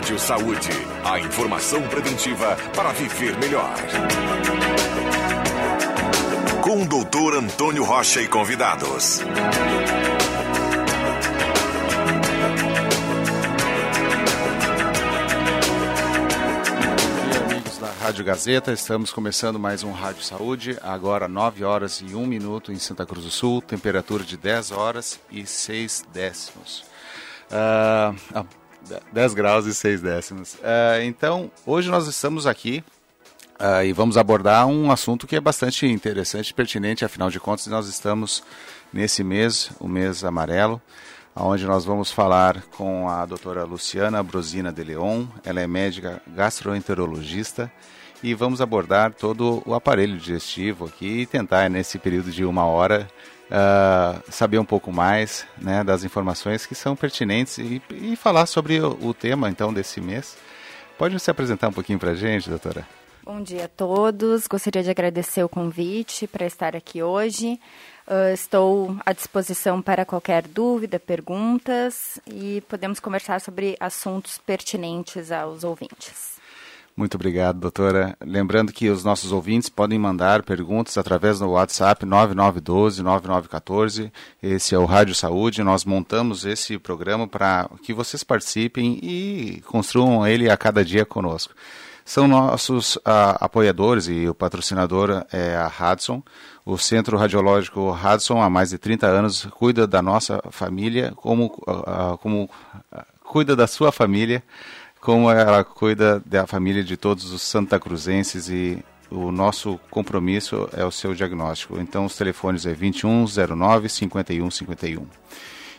Rádio Saúde. A informação preventiva para viver melhor. Com o doutor Antônio Rocha e convidados. Rádio Gazeta, estamos começando mais um Rádio Saúde, agora 9 horas e 1 minuto em Santa Cruz do Sul, temperatura de 10 horas e 6 décimos. Uh, 10 graus e 6 décimos. Uh, então, hoje nós estamos aqui uh, e vamos abordar um assunto que é bastante interessante e pertinente, afinal de contas, nós estamos nesse mês, o mês amarelo, onde nós vamos falar com a doutora Luciana Brosina de Leon, ela é médica gastroenterologista e vamos abordar todo o aparelho digestivo aqui e tentar, nesse período de uma hora, uh, saber um pouco mais né, das informações que são pertinentes e, e falar sobre o, o, tema, então, desse mês. Pode se apresentar um pouquinho para a gente, doutora? Bom dia a todos. Gostaria de agradecer o convite para estar aqui hoje. Uh, estou à disposição para qualquer dúvida, perguntas e podemos conversar sobre assuntos pertinentes aos ouvintes. Muito obrigado, doutora. Lembrando que os nossos ouvintes podem mandar perguntas através do WhatsApp 9912-9914. Esse é o Rádio Saúde. Nós montamos esse programa para que vocês participem e construam ele a cada dia conosco são nossos uh, apoiadores e o patrocinador é a Hudson. O Centro Radiológico Hudson, há mais de 30 anos, cuida da nossa família, como, uh, como uh, cuida da sua família, como ela cuida da família de todos os Santa Cruzenses e o nosso compromisso é o seu diagnóstico. Então, os telefones é 2109 5151.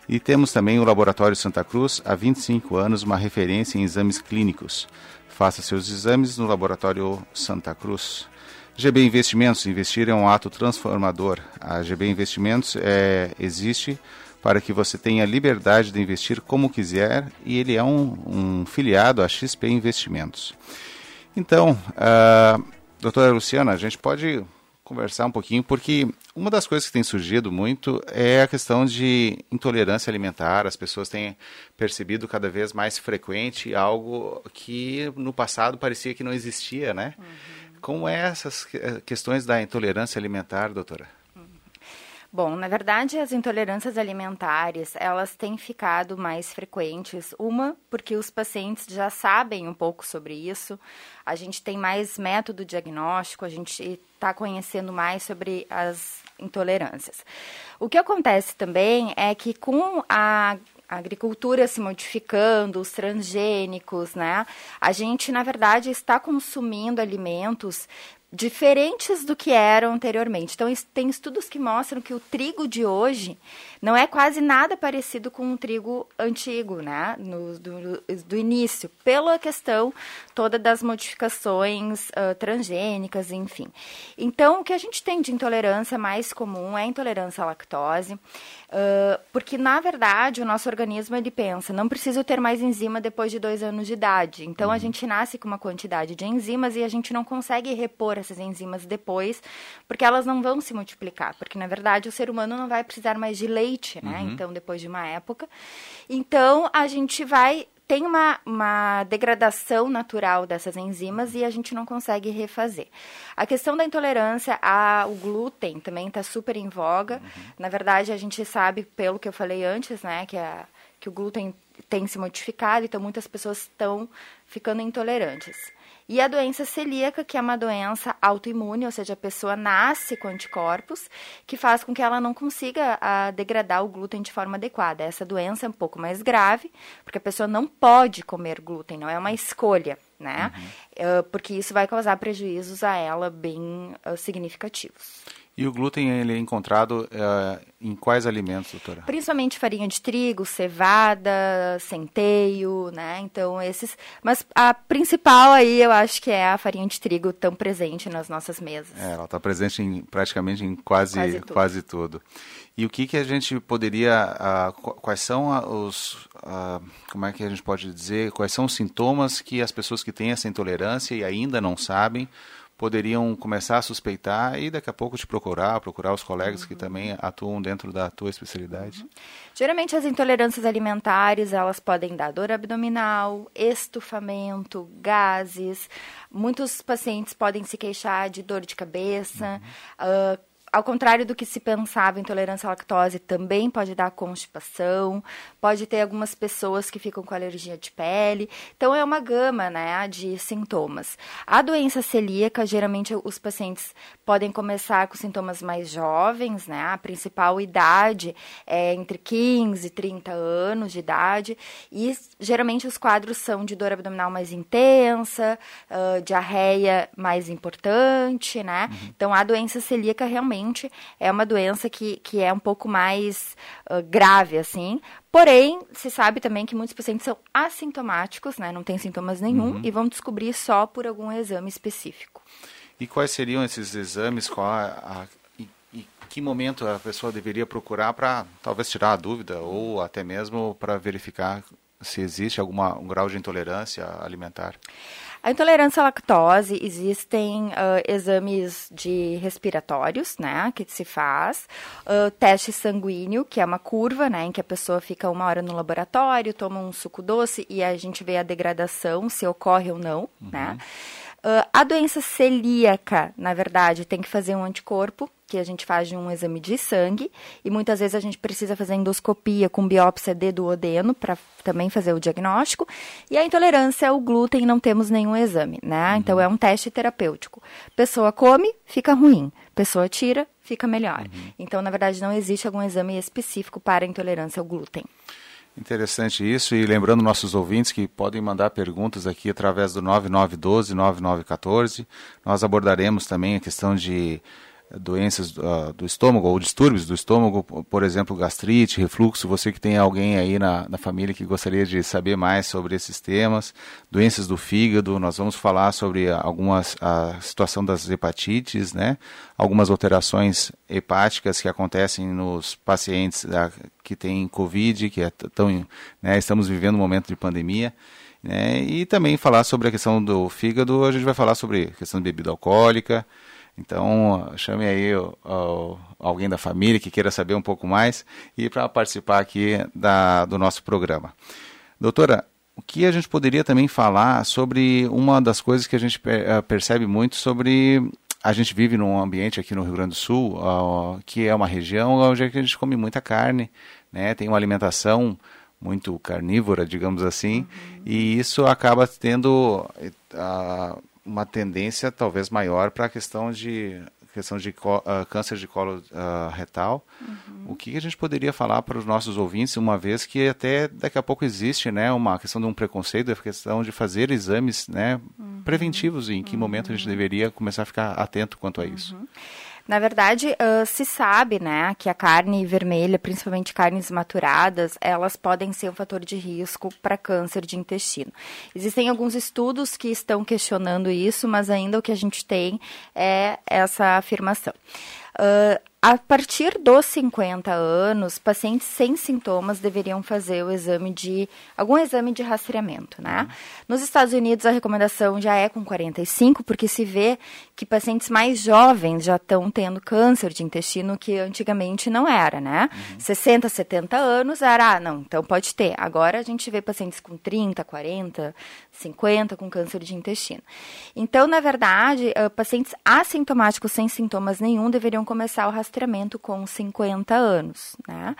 E temos também o Laboratório Santa Cruz, há 25 anos, uma referência em exames clínicos. Faça seus exames no Laboratório Santa Cruz. GB Investimentos, investir é um ato transformador. A GB Investimentos é, existe para que você tenha liberdade de investir como quiser e ele é um, um filiado à XP Investimentos. Então, uh, doutora Luciana, a gente pode conversar um pouquinho, porque uma das coisas que tem surgido muito é a questão de intolerância alimentar. As pessoas têm percebido cada vez mais frequente algo que no passado parecia que não existia, né? Uhum. Como é essas questões da intolerância alimentar, doutora? Bom, na verdade, as intolerâncias alimentares, elas têm ficado mais frequentes. Uma, porque os pacientes já sabem um pouco sobre isso. A gente tem mais método diagnóstico, a gente está conhecendo mais sobre as intolerâncias. O que acontece também é que com a a agricultura se modificando, os transgênicos, né? A gente, na verdade, está consumindo alimentos diferentes do que eram anteriormente. Então, tem estudos que mostram que o trigo de hoje não é quase nada parecido com o trigo antigo, né? No, do, do início, pela questão toda das modificações uh, transgênicas, enfim. Então, o que a gente tem de intolerância mais comum é a intolerância à lactose. Uh, porque, na verdade, o nosso organismo ele pensa, não preciso ter mais enzima depois de dois anos de idade. Então, uhum. a gente nasce com uma quantidade de enzimas e a gente não consegue repor essas enzimas depois, porque elas não vão se multiplicar. Porque, na verdade, o ser humano não vai precisar mais de leite, né? Uhum. Então, depois de uma época. Então, a gente vai tem uma, uma degradação natural dessas enzimas e a gente não consegue refazer. A questão da intolerância ao glúten também está super em voga. Uhum. Na verdade, a gente sabe, pelo que eu falei antes, né, que, a, que o glúten tem se modificado, então muitas pessoas estão ficando intolerantes. E a doença celíaca, que é uma doença autoimune, ou seja, a pessoa nasce com anticorpos, que faz com que ela não consiga a, ah, degradar o glúten de forma adequada. Essa doença é um pouco mais grave, porque a pessoa não pode comer glúten, não é uma escolha, né? Uhum. Uh, porque isso vai causar prejuízos a ela bem uh, significativos. E o glúten ele é encontrado uh, em quais alimentos, doutora? Principalmente farinha de trigo, cevada, centeio, né? Então esses, mas a principal aí eu acho que é a farinha de trigo tão presente nas nossas mesas. É, ela está presente em, praticamente em quase quase tudo. quase tudo. E o que que a gente poderia, uh, quais são os, uh, como é que a gente pode dizer, quais são os sintomas que as pessoas que têm essa intolerância e ainda não sabem poderiam começar a suspeitar e daqui a pouco te procurar, procurar os colegas uhum. que também atuam dentro da tua especialidade? Uhum. Geralmente as intolerâncias alimentares, elas podem dar dor abdominal, estufamento, gases. Muitos pacientes podem se queixar de dor de cabeça, uhum. uh, ao contrário do que se pensava, intolerância à lactose também pode dar constipação, pode ter algumas pessoas que ficam com alergia de pele. Então, é uma gama né, de sintomas. A doença celíaca, geralmente os pacientes podem começar com sintomas mais jovens, né? A principal idade é entre 15 e 30 anos de idade. E geralmente os quadros são de dor abdominal mais intensa, uh, diarreia mais importante, né? Uhum. Então, a doença celíaca realmente é uma doença que, que é um pouco mais uh, grave, assim. Porém, se sabe também que muitos pacientes são assintomáticos, né? Não tem sintomas nenhum uhum. e vão descobrir só por algum exame específico. E quais seriam esses exames? Qual a, a e, que momento a pessoa deveria procurar para talvez tirar a dúvida ou até mesmo para verificar se existe alguma um grau de intolerância alimentar? A intolerância à lactose, existem uh, exames de respiratórios, né, que se faz, uh, teste sanguíneo, que é uma curva, né, em que a pessoa fica uma hora no laboratório, toma um suco doce e a gente vê a degradação, se ocorre ou não, uhum. né. Uh, a doença celíaca, na verdade, tem que fazer um anticorpo, que a gente faz de um exame de sangue, e muitas vezes a gente precisa fazer endoscopia com biópsia de duodeno para também fazer o diagnóstico. E a intolerância ao glúten não temos nenhum exame, né? Uhum. Então é um teste terapêutico. Pessoa come, fica ruim. Pessoa tira, fica melhor. Uhum. Então, na verdade, não existe algum exame específico para intolerância ao glúten. Interessante isso, e lembrando nossos ouvintes que podem mandar perguntas aqui através do 9912-9914. Nós abordaremos também a questão de doenças uh, do estômago ou distúrbios do estômago, por exemplo, gastrite, refluxo. Você que tem alguém aí na, na família que gostaria de saber mais sobre esses temas, doenças do fígado, nós vamos falar sobre algumas a situação das hepatites, né? Algumas alterações hepáticas que acontecem nos pacientes da, que têm COVID, que é tão, né, estamos vivendo um momento de pandemia. Né, e também falar sobre a questão do fígado, a gente vai falar sobre a questão de bebida alcoólica, então, chame aí o, o, alguém da família que queira saber um pouco mais e para participar aqui da, do nosso programa. Doutora, o que a gente poderia também falar sobre uma das coisas que a gente eh, percebe muito sobre a gente vive num ambiente aqui no Rio Grande do Sul, que é uma região onde a gente come muita carne, né? Tem uma alimentação muito carnívora, digamos assim, uhum. e isso acaba tendo uh, uma tendência talvez maior para a questão de questão de uh, câncer de colo uh, retal. Uhum. O que a gente poderia falar para os nossos ouvintes, uma vez que até daqui a pouco existe né, uma questão de um preconceito, a questão de fazer exames né, uhum. preventivos, e em que momento a gente uhum. deveria começar a ficar atento quanto a isso? Na verdade, uh, se sabe, né, que a carne vermelha, principalmente carnes maturadas, elas podem ser um fator de risco para câncer de intestino. Existem alguns estudos que estão questionando isso, mas ainda o que a gente tem é essa afirmação. Uh, a partir dos 50 anos, pacientes sem sintomas deveriam fazer o exame de algum exame de rastreamento, né? Uhum. Nos Estados Unidos a recomendação já é com 45, porque se vê que pacientes mais jovens já estão tendo câncer de intestino que antigamente não era, né? Uhum. 60, 70 anos era, ah, não, então pode ter. Agora a gente vê pacientes com 30, 40, 50 com câncer de intestino. Então, na verdade, uh, pacientes assintomáticos sem sintomas nenhum deveriam começar o rastreamento com 50 anos. Né?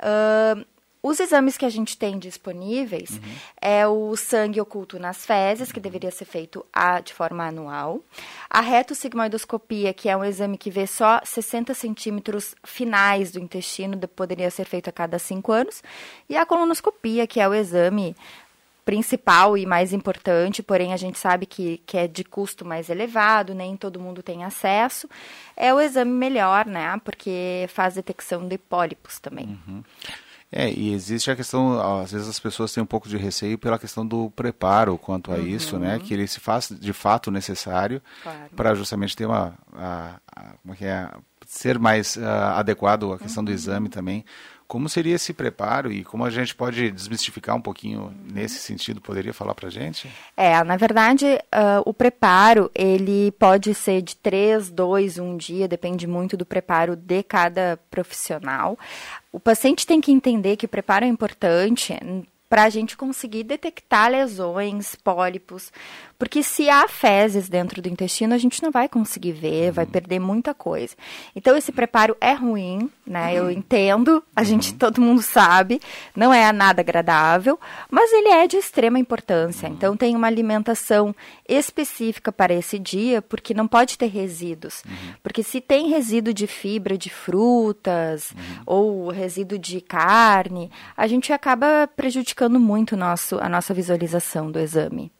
Uh, os exames que a gente tem disponíveis uhum. é o sangue oculto nas fezes, que deveria ser feito a, de forma anual. A retossigmoidoscopia, que é um exame que vê só 60 centímetros finais do intestino, poderia ser feito a cada cinco anos. E a colonoscopia, que é o exame principal e mais importante, porém a gente sabe que, que é de custo mais elevado, nem todo mundo tem acesso, é o exame melhor, né? Porque faz detecção de pólipos também. Uhum. É, e existe a questão, às vezes as pessoas têm um pouco de receio pela questão do preparo quanto a uhum. isso, né? Que ele se faz de fato necessário claro. para justamente ter uma, a, a, como é que é, ser mais uh, adequado à questão uhum. do exame também Como seria esse preparo e como a gente pode desmistificar um pouquinho nesse sentido? Poderia falar para gente? É, na verdade, uh, o preparo ele pode ser de três, dois, um dia, depende muito do preparo de cada profissional. O paciente tem que entender que o preparo é importante para a gente conseguir detectar lesões, pólipos, porque se há fezes dentro do intestino, a gente não vai conseguir ver, uhum. vai perder muita coisa. Então esse preparo é ruim, né? Eu uhum. entendo, a gente uhum. todo mundo sabe, não é nada agradável, mas ele é de extrema importância. Uhum. Então tem uma alimentação específica para esse dia, porque não pode ter resíduos. Uhum. Porque se tem resíduo de fibra de frutas ou resíduo de carne, a gente acaba prejudicando muito nosso, a nossa visualização do exame.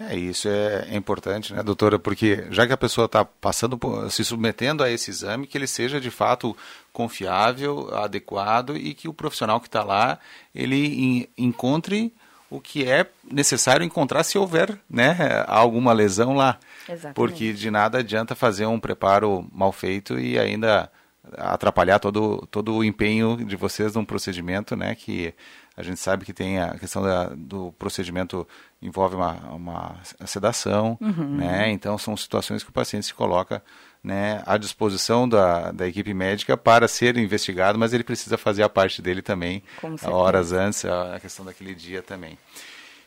É, isso é, importante, né, doutora? Porque já que a pessoa está passando, se submetendo a esse exame, que ele seja de fato confiável, adequado e que o profissional que está lá, ele encontre o que é necessário encontrar se houver né, alguma lesão lá. Exatamente. Porque de nada adianta fazer um preparo mal feito e ainda atrapalhar todo, todo o empenho de vocês num procedimento, né, que a gente sabe que tem a questão da, do procedimento envolve uma, uma sedação, uhum. né? Então são situações que o paciente se coloca né, à disposição da, da equipe médica para ser investigado, mas ele precisa fazer a parte dele também, horas antes, a questão daquele dia também.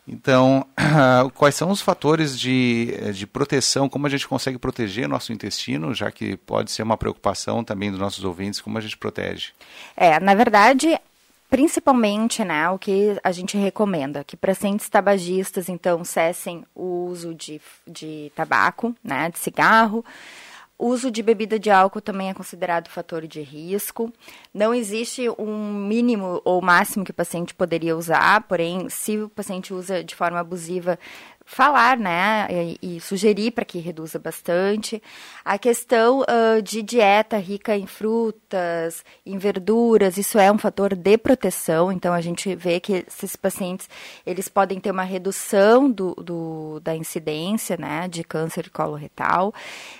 Então, quais são os fatores de, de proteção? Como a gente consegue proteger nosso intestino, já que pode ser uma preocupação também dos nossos ouvintes, como a gente protege? É, na verdade, principalmente, né, o que a gente recomenda, que pacientes tabagistas, então, cessem o uso de, de tabaco, né, de cigarro, uso de bebida de álcool também é considerado fator de risco. Não existe um mínimo ou máximo que o paciente poderia usar, porém, se o paciente usa de forma abusiva, falar, né, e, e sugerir para que reduza bastante. A questão uh, de dieta rica em frutas, em verduras, isso é um fator de proteção. Então a gente vê que esses pacientes eles podem ter uma redução do, do da incidência, né, de câncer de colo retal.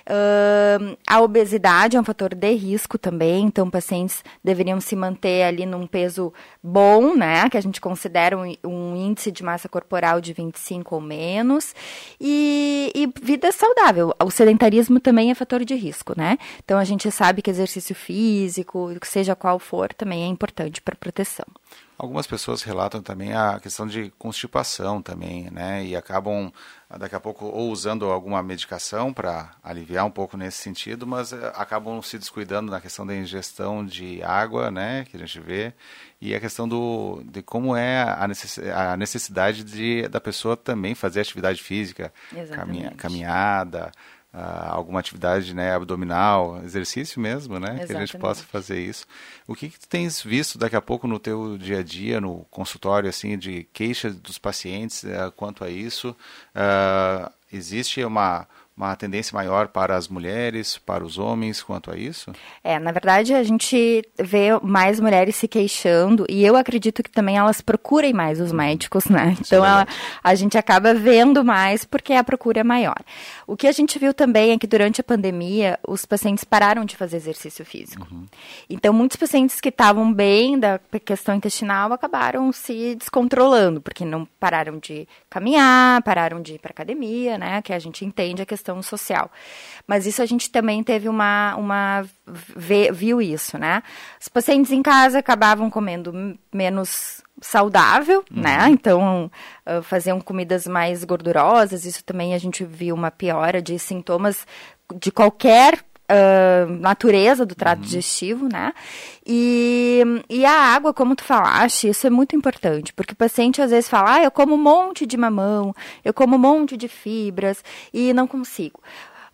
Uh, a obesidade é um fator de risco também. Então pacientes deveriam se manter ali num peso bom, né, que a gente considera um, um índice de massa corporal de 25 ou menos menos e, e vida saudável. O sedentarismo também é fator de risco, né? Então a gente sabe que exercício físico, seja qual for, também é importante para proteção. Algumas pessoas relatam também a questão de constipação também, né? E acabam daqui a pouco ou usando alguma medicação para aliviar um pouco nesse sentido, mas eh, acabam se descuidando na questão da ingestão de água, né? Que a gente vê e a questão do de como é a necessidade de da pessoa também fazer atividade física, caminha, caminhada uh, alguma atividade né, abdominal, exercício mesmo, né? Exatamente. Que a gente possa fazer isso. O que, que tu tens visto daqui a pouco no teu dia a dia, no consultório, assim, de queixas dos pacientes uh, quanto a isso? Uh, existe uma uma tendência maior para as mulheres, para os homens quanto a isso? É, na verdade a gente vê mais mulheres se queixando e eu acredito que também elas procurem mais os médicos, né? Então ela, a gente acaba vendo mais porque a procura é maior. O que a gente viu também é que durante a pandemia os pacientes pararam de fazer exercício físico. Uhum. Então muitos pacientes que estavam bem da questão intestinal acabaram se descontrolando porque não pararam de caminhar, pararam de ir para academia, né? Que a gente entende a questão questão social. Mas isso a gente também teve uma. uma viu isso, né? Os pacientes em casa acabavam comendo menos saudável, uhum. né? Então, uh, faziam comidas mais gordurosas, isso também a gente viu uma piora de sintomas de qualquer Uh, natureza do trato uhum. digestivo, né? E, e a água, como tu falaste, isso é muito importante, porque o paciente às vezes fala, ah, eu como um monte de mamão, eu como um monte de fibras e não consigo.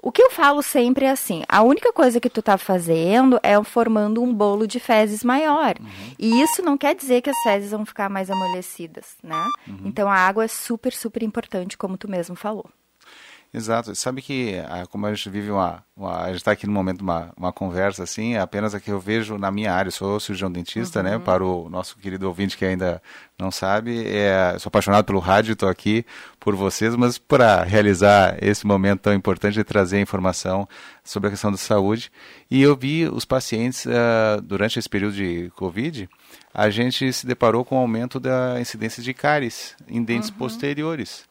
O que eu falo sempre é assim: a única coisa que tu tá fazendo é formando um bolo de fezes maior. Uhum. E isso não quer dizer que as fezes vão ficar mais amolecidas, né? Uhum. Então a água é super, super importante, como tu mesmo falou. Exato. Sabe que, ah, como a gente vive uma. uma a gente está aqui no momento uma, uma conversa assim, é apenas a que eu vejo na minha área. Eu sou cirurgião dentista, né? uhum. né? Para o nosso querido ouvinte que ainda não sabe, é, sou apaixonado pelo rádio, estou aqui por vocês, mas para realizar esse momento tão importante de trazer informação sobre a questão da saúde. E eu vi os pacientes, uh, durante esse período de Covid, a gente se deparou com o aumento da incidência de cáries em dentes uhum. posteriores.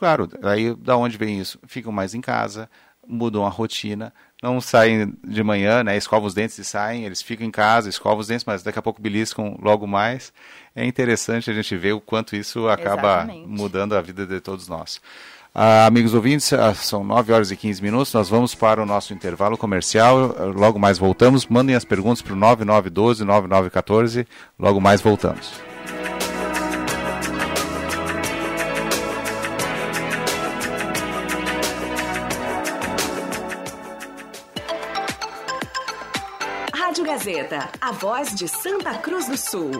Claro, aí da onde vem isso? Ficam mais em casa, mudam a rotina, não saem de manhã, né, escovam os dentes e saem, eles ficam em casa, escovam os dentes, mas daqui a pouco beliscam logo mais. É interessante a gente ver o quanto isso acaba Exatamente. mudando a vida de todos nós. Ah, amigos ouvintes, ah, são 9 horas e 15 minutos, nós vamos para o nosso intervalo comercial, logo mais voltamos. Mandem as perguntas para o 9912-9914, logo mais voltamos. Gazeta, a voz de Santa Cruz do Sul.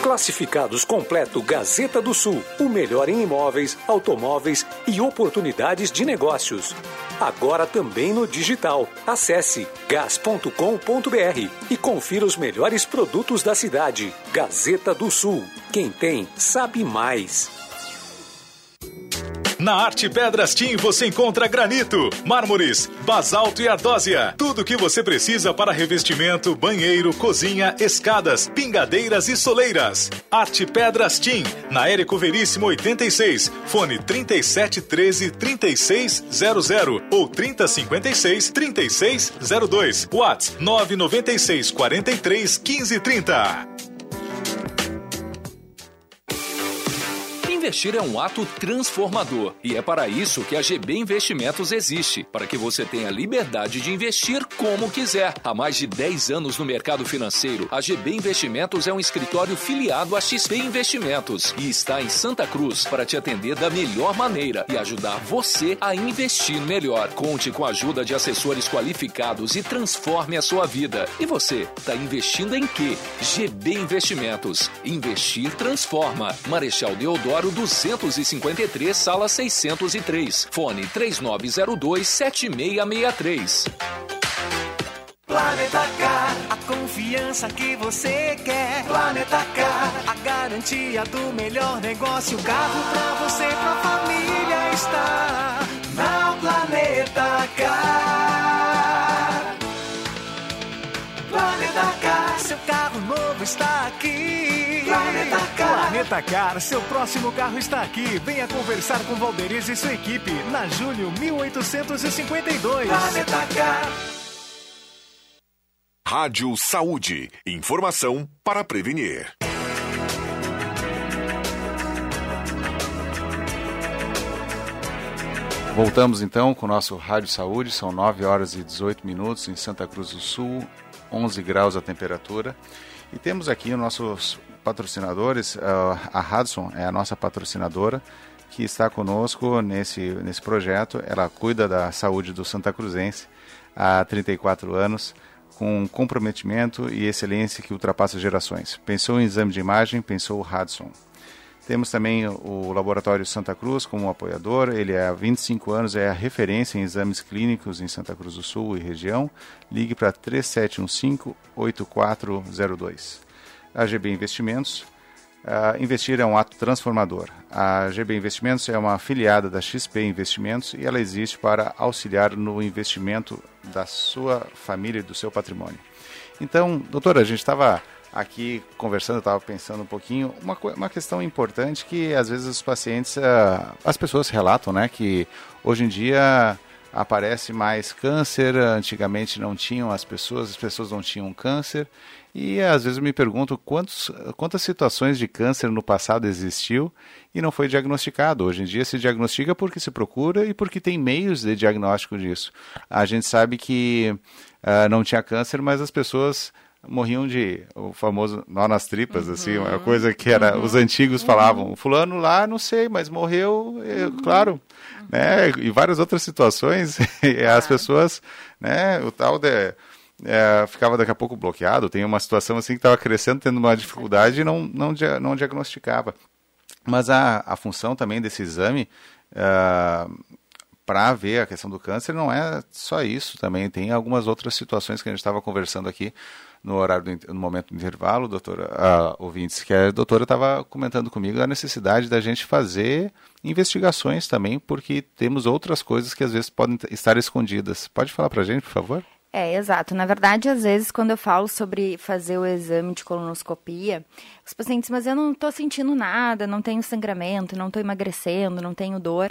Classificados completo Gazeta do Sul, o melhor em imóveis, automóveis e oportunidades de negócios. Agora também no digital. Acesse gas.com.br e confira os melhores produtos da cidade. Gazeta do Sul. Quem tem, sabe mais. Na Arte Pedras Team você encontra granito, mármores, basalto e ardósia. Tudo o que você precisa para revestimento, banheiro, cozinha, escadas, pingadeiras e soleiras. Arte Pedras Team, na Érico Veríssimo 86, fone 3713 3600 ou 3056 3602. WhatsApp 996 43 1530. Investir é um ato transformador e é para isso que a GB Investimentos existe, para que você tenha liberdade de investir como quiser. Há mais de 10 anos no mercado financeiro, a GB Investimentos é um escritório filiado à XP Investimentos e está em Santa Cruz para te atender da melhor maneira e ajudar você a investir melhor. Conte com a ajuda de assessores qualificados e transforme a sua vida. E você, está investindo em quê? GB Investimentos. Investir transforma. Marechal Deodoro 253, sala 603. Fone 3902-7663. Planeta Car, a confiança que você quer. Planeta Car, a garantia do melhor negócio. Carro pra você pra família está na Planeta Car. Planeta Car, seu carro novo está aqui. Planeta Car. Planeta Car, seu próximo carro está aqui. Venha conversar com Valderiz e sua equipe na Júlio 1852. Planeta Car. Rádio Saúde. Informação para prevenir. Voltamos então com o nosso Rádio Saúde, são 9 horas e 18 minutos em Santa Cruz do Sul, 11 graus a temperatura. E temos aqui os nossos patrocinadores, a Hudson é a nossa patrocinadora, que está conosco nesse, nesse projeto. Ela cuida da saúde do Santa Cruzense há 34 anos, com comprometimento e excelência que ultrapassa gerações. Pensou em exame de imagem, pensou o Hudson. Temos também o Laboratório Santa Cruz como apoiador. Ele há 25 anos, é a referência em exames clínicos em Santa Cruz do Sul e região. Ligue para 3715-8402. A GB Investimentos. Uh, investir é um ato transformador. A GB Investimentos é uma afiliada da XP Investimentos e ela existe para auxiliar no investimento da sua família e do seu patrimônio. Então, doutora, a gente estava aqui conversando, estava pensando um pouquinho, uma, uma questão importante que às vezes os pacientes, uh, as pessoas relatam, né, que hoje em dia aparece mais câncer, antigamente não tinham as pessoas, as pessoas não tinham câncer, e às vezes eu me pergunto quantos, quantas situações de câncer no passado existiu e não foi diagnosticado. Hoje em dia se diagnostica porque se procura e porque tem meios de diagnóstico disso. A gente sabe que uh, não tinha câncer, mas as pessoas morriam de o famoso nó nas tripas, uhum. assim, uma coisa que era uhum. os antigos falavam, uhum. fulano lá, não sei, mas morreu, eu, uhum. claro, né? E várias outras situações, as é. pessoas, né? O tal de é, ficava daqui a pouco bloqueado. Tem uma situação assim que estava crescendo, tendo uma dificuldade e não, não, não diagnosticava. Mas a, a função também desse exame uh, para ver a questão do câncer não é só isso também, tem algumas outras situações que a gente estava conversando aqui no horário do, no momento do intervalo, doutora, uh, ouvintes, que a doutora estava comentando comigo a necessidade da gente fazer investigações também, porque temos outras coisas que às vezes podem estar escondidas. Pode falar para a gente, por favor? É, exato. Na verdade, às vezes, quando eu falo sobre fazer o exame de colonoscopia, os pacientes, mas eu não estou sentindo nada, não tenho sangramento, não estou emagrecendo, não tenho dor.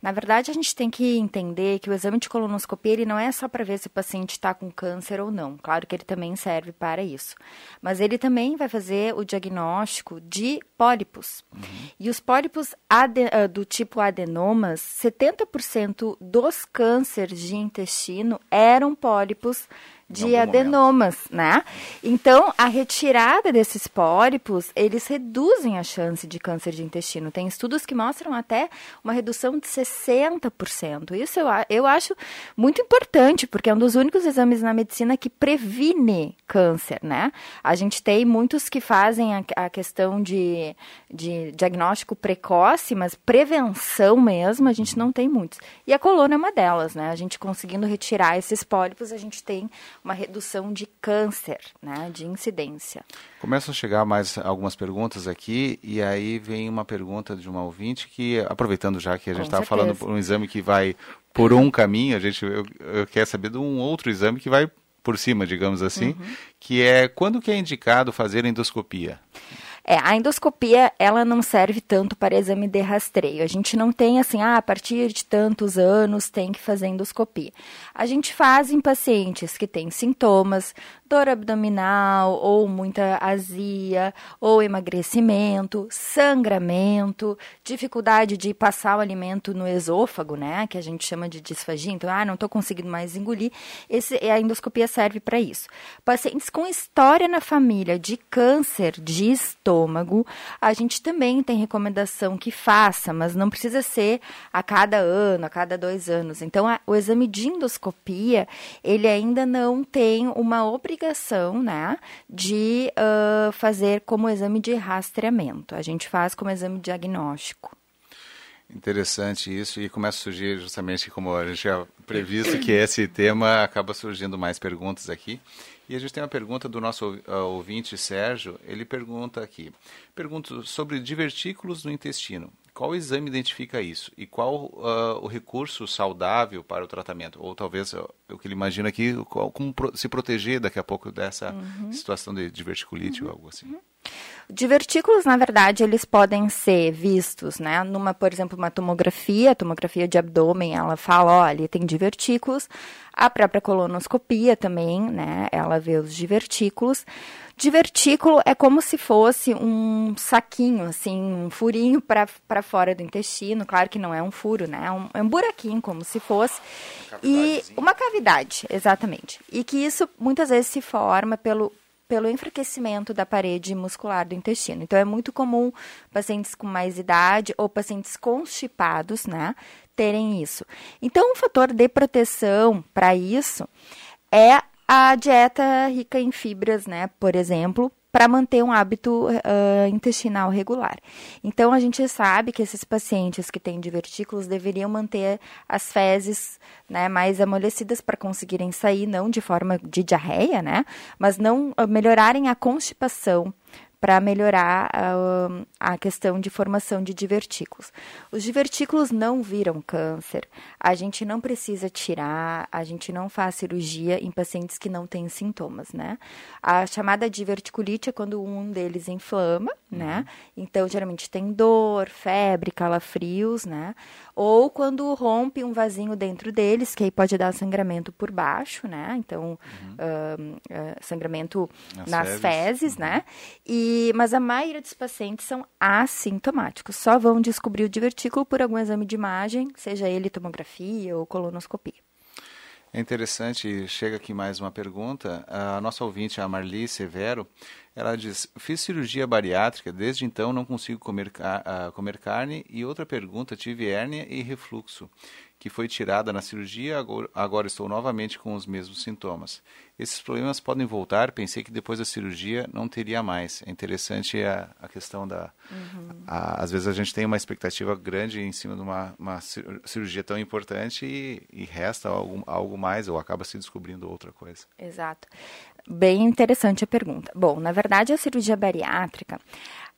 Na verdade, a gente tem que entender que o exame de colonoscopia ele não é só para ver se o paciente está com câncer ou não. Claro que ele também serve para isso. Mas ele também vai fazer o diagnóstico de pólipos. Uhum. E os pólipos ah, do tipo adenomas, 70% dos cânceres de intestino eram pólipos tipos de adenomas, momento. né? Então, a retirada desses pólipos, eles reduzem a chance de câncer de intestino. Tem estudos que mostram até uma redução de 60%. Isso eu, eu acho muito importante, porque é um dos únicos exames na medicina que previne câncer, né? A gente tem muitos que fazem a, a questão de, de diagnóstico precoce, mas prevenção mesmo, a gente não tem muitos. E a coluna é uma delas, né? A gente conseguindo retirar esses pólipos, a gente tem uma redução de câncer, né, de incidência. Começam a chegar mais algumas perguntas aqui, e aí vem uma pergunta de uma ouvinte que, aproveitando já que a gente estava falando por um exame que vai por um caminho, a gente eu, eu quer saber de um outro exame que vai por cima, digamos assim, uhum. que é quando que é indicado fazer endoscopia? É, a endoscopia, ela não serve tanto para exame de rastreio. A gente não tem assim, ah, a partir de tantos anos tem que fazer endoscopia. A gente faz em pacientes que têm sintomas, dor abdominal, ou muita azia, ou emagrecimento, sangramento, dificuldade de passar o alimento no esôfago, né, que a gente chama de disfagia, então, ah, não estou conseguindo mais engolir, esse, a endoscopia serve para isso. Pacientes com história na família de câncer de estômago, a gente também tem recomendação que faça, mas não precisa ser a cada ano, a cada dois anos. Então, a, o exame de endoscopia, ele ainda não tem uma obrigação obrigação né, de uh, fazer como exame de rastreamento. A gente faz como exame diagnóstico. Interessante isso e começa a surgir justamente como a gente já previsto que esse tema acaba surgindo mais perguntas aqui. E a gente tem uma pergunta do nosso uh, ouvinte Sérgio. Ele pergunta aqui: pergunto sobre divertículos no intestino. Qual exame identifica isso? E qual uh, o recurso saudável para o tratamento? Ou talvez uh, o que ele imagina aqui, qual, como pro, se proteger daqui a pouco dessa uhum. situação de diverticulite uhum. ou algo assim? Uhum. Divertículos, na verdade, eles podem ser vistos, né? Numa, por exemplo, uma tomografia, tomografia de abdômen, ela fala, olha, tem divertículos. A própria colonoscopia também, né? Ela vê os divertículos. Divertículo é como se fosse um saquinho, assim, um furinho para fora do intestino. Claro que não é um furo, né? É um, é um buraquinho, como se fosse. E uma cavidade, exatamente. E que isso muitas vezes se forma pelo, pelo enfraquecimento da parede muscular do intestino. Então, é muito comum pacientes com mais idade ou pacientes constipados, né, terem isso. Então, um fator de proteção para isso é a dieta rica em fibras, né, por exemplo, para manter um hábito uh, intestinal regular. Então, a gente sabe que esses pacientes que têm divertículos deveriam manter as fezes né, mais amolecidas para conseguirem sair, não de forma de diarreia, né, mas não melhorarem a constipação para melhorar uh, a questão de formação de divertículos. Os divertículos não viram câncer, a gente não precisa tirar, a gente não faz cirurgia em pacientes que não têm sintomas, né? A chamada diverticulite é quando um deles inflama, né? uhum. né? Então, geralmente tem dor, febre, calafrios, né? Ou quando rompe um vasinho dentro deles, que aí pode dar sangramento por baixo, né? Então, uhum. uh, uh, sangramento nas, nas fezes, fezes né? uhum. né? E mas a maioria dos pacientes são assintomáticos, só vão descobrir o divertículo por algum exame de imagem, seja ele tomografia ou colonoscopia. É interessante, chega aqui mais uma pergunta. A nossa ouvinte, a Marli Severo, ela diz: Fiz cirurgia bariátrica, desde então não consigo comer, uh, comer carne. E outra pergunta: tive hérnia e refluxo. Que foi tirada na cirurgia, agora, estou novamente com os mesmos sintomas. Esses problemas podem voltar, pensei que depois da cirurgia não teria mais. É interessante a, a questão da... Uhum. A, às vezes a gente tem uma expectativa grande em cima de uma, uma cirurgia tão importante e, e resta algo, algo mais ou acaba se descobrindo outra coisa. Exato. Bem interessante a pergunta. Bom, na verdade a cirurgia bariátrica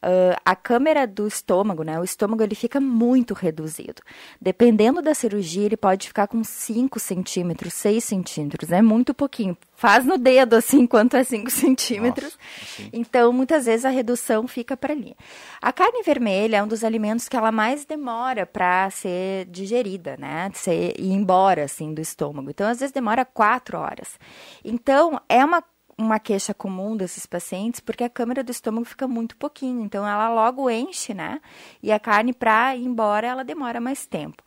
Uh, a câmera do estômago, né? O estômago ele fica muito reduzido. Dependendo da cirurgia, ele pode ficar com 5 centímetros, 6 centímetros. É muito pouquinho. Faz no dedo, assim, quanto é 5 centímetros. Nossa, então, muitas vezes a redução fica para ali. A carne vermelha é um dos alimentos que ela mais demora para ser digerida, né? Ser, ir embora, assim, do estômago. Então, às vezes demora 4 horas. Então, é uma uma queixa comum desses pacientes, porque a câmara do estômago fica muito pouquinho, então ela logo enche, né? E a carne para ir embora, ela demora mais tempo.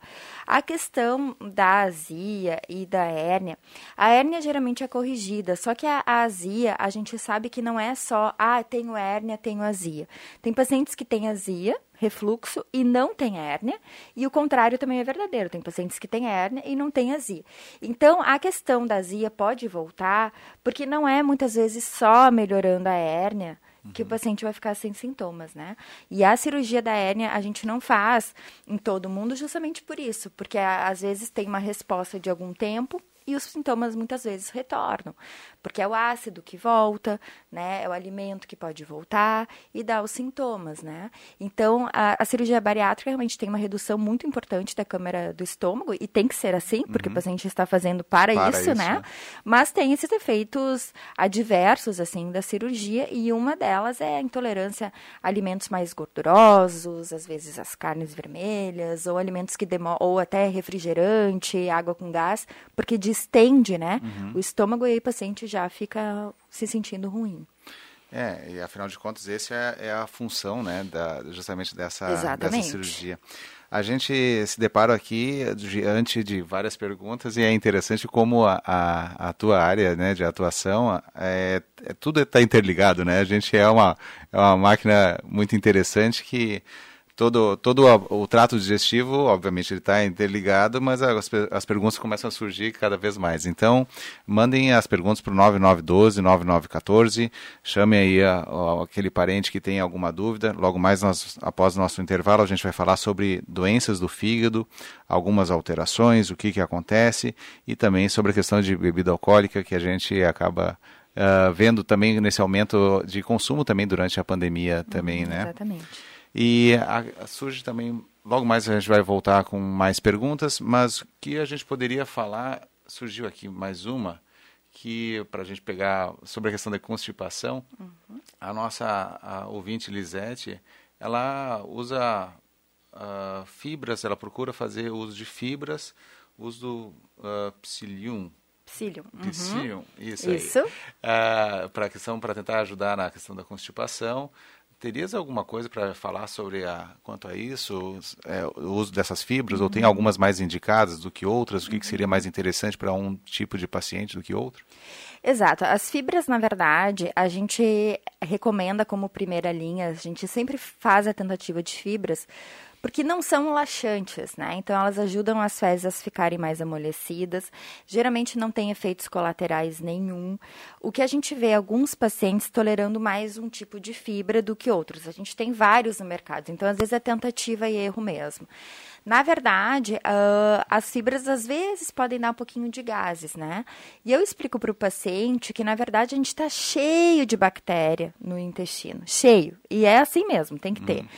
A questão da azia e da hérnia, a hérnia geralmente é corrigida, só que a, a azia, a gente sabe que não é só, ah, tenho hérnia, tenho azia. Tem pacientes que têm azia, refluxo e não tem hérnia, e o contrário também é verdadeiro. Tem pacientes que têm hérnia e não têm azia. Então, a questão da azia pode voltar, porque não é muitas vezes só melhorando a hérnia que o uhum. paciente vai ficar sem sintomas, né? E a cirurgia da hérnia a gente não faz em todo mundo justamente por isso, porque às vezes tem uma resposta de algum tempo e os sintomas muitas vezes retornam, porque é o ácido que volta, né? É o alimento que pode voltar e dá os sintomas, né? Então, a, a cirurgia bariátrica realmente tem uma redução muito importante da câmara do estômago e tem que ser assim, porque uhum. o paciente está fazendo para, para isso, isso, né? né? Mas tem esses efeitos adversos, assim, da cirurgia e uma delas é a intolerância a alimentos mais gordurosos, às vezes as carnes vermelhas ou alimentos que demoram, ou até refrigerante, água com gás, porque diz distende, né? Uhum. O estômago e aí o paciente já fica se sentindo ruim. É, e afinal de contas, essa é, é, a função, né, da, justamente dessa, dessa cirurgia. A gente se depara aqui diante de várias perguntas e é interessante como a, a, a tua área né, de atuação, é, é tudo está interligado, né? A gente é uma, é uma máquina muito interessante que todo, todo o, o trato digestivo, obviamente, ele está interligado, mas as, as perguntas começam a surgir cada vez mais. Então, mandem as perguntas para o 9912, 9914, chamem aí a, a, aquele parente que tem alguma dúvida. Logo mais, nós, após o nosso intervalo, a gente vai falar sobre doenças do fígado, algumas alterações, o que, que acontece, e também sobre a questão de bebida alcoólica, que a gente acaba uh, vendo também nesse aumento de consumo também durante a pandemia também, né? Exatamente. E a, a surge também, logo mais a gente vai voltar com mais perguntas, mas que a gente poderia falar, surgiu aqui mais uma, que para a gente pegar sobre a questão da constipação, uhum. a nossa a ouvinte Lisete, ela usa uh, fibras, ela procura fazer uso de fibras, uso do uh, psyllium, Psyllium. Uhum. Psyllium, isso, isso. Uh, para questão para tentar ajudar na questão da constipação. Terias alguma coisa para falar sobre a, quanto a isso, é, o uso dessas fibras, uhum. ou tem uhum. algumas mais indicadas do que outras? O que, que seria mais interessante para um tipo de paciente do que outro? Exato. As fibras, na verdade, a gente recomenda como primeira linha, a gente sempre faz a tentativa de fibras porque não são laxantes, né? Então elas ajudam as fezes a ficarem mais amolecidas. Geralmente não tem efeitos colaterais nenhum. O que a gente vê alguns pacientes tolerando mais um tipo de fibra do que outros. A gente tem vários no mercado, então às vezes é tentativa e erro mesmo. Na verdade, uh, as fibras às vezes podem dar um pouquinho de gases, né? E eu explico para o paciente que, na verdade, a gente está cheio de bactéria no intestino. Cheio. E é assim mesmo, tem que ter. Hum.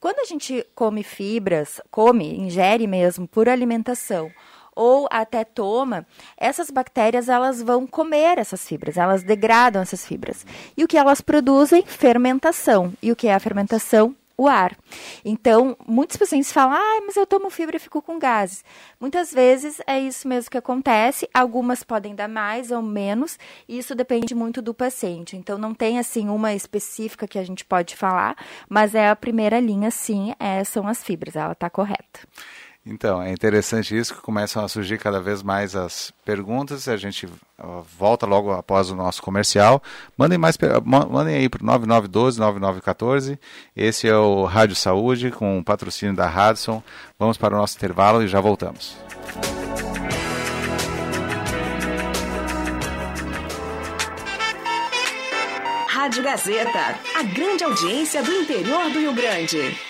Quando a gente come fibras, come, ingere mesmo por alimentação, ou até toma, essas bactérias elas vão comer essas fibras, elas degradam essas fibras. E o que elas produzem? Fermentação. E o que é a fermentação? O ar. Então, muitos pacientes falam, ah, mas eu tomo fibra e fico com gases. Muitas vezes é isso mesmo que acontece, algumas podem dar mais ou menos, e isso depende muito do paciente. Então, não tem, assim, uma específica que a gente pode falar, mas é a primeira linha, sim, é, são as fibras, ela está correta. Então, é interessante isso que começam a surgir cada vez mais as perguntas. A gente volta logo após o nosso comercial. Mandem mais, mandem aí para 9912-9914. Esse é o Rádio Saúde com o patrocínio da Radson. Vamos para o nosso intervalo e já voltamos. Rádio Gazeta, a grande audiência do interior do Rio Grande.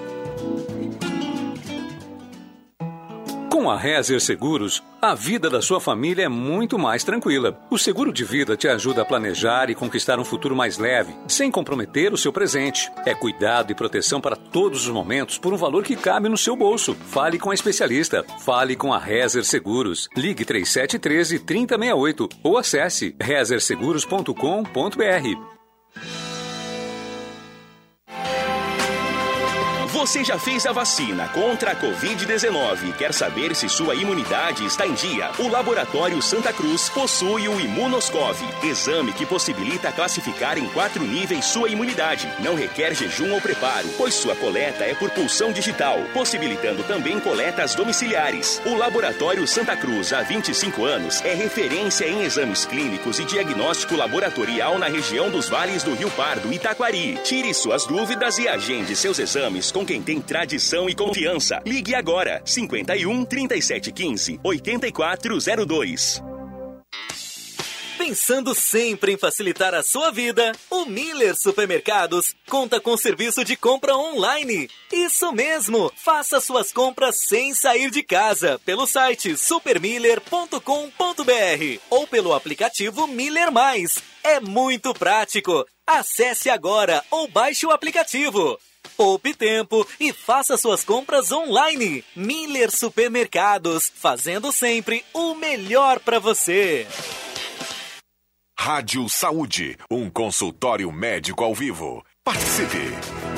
Com a Rezer Seguros, a vida da sua família é muito mais tranquila. O seguro de vida te ajuda a planejar e conquistar um futuro mais leve, sem comprometer o seu presente. É cuidado e proteção para todos os momentos por um valor que cabe no seu bolso. Fale com a especialista. Fale com a Rezer Seguros. Ligue 3713 3068 ou acesse rezerseguros.com.br. Você já fez a vacina contra a Covid-19 e quer saber se sua imunidade está em dia? O Laboratório Santa Cruz possui o Imunoscov, exame que possibilita classificar em quatro níveis sua imunidade. Não requer jejum ou preparo, pois sua coleta é por pulsão digital, possibilitando também coletas domiciliares. O Laboratório Santa Cruz, há 25 anos, é referência em exames clínicos e diagnóstico laboratorial na região dos vales do Rio Pardo e Itaquari. Tire suas dúvidas e agende seus exames com quem tem tradição e confiança. Ligue agora 51 3715 8402. Pensando sempre em facilitar a sua vida, o Miller Supermercados conta com serviço de compra online. Isso mesmo! Faça suas compras sem sair de casa pelo site supermiller.com.br ou pelo aplicativo Miller Mais. É muito prático. Acesse agora ou baixe o aplicativo. Poupe tempo e faça suas compras online. Miller Supermercados, fazendo sempre o melhor para você. Rádio Saúde, um consultório médico ao vivo. Participe!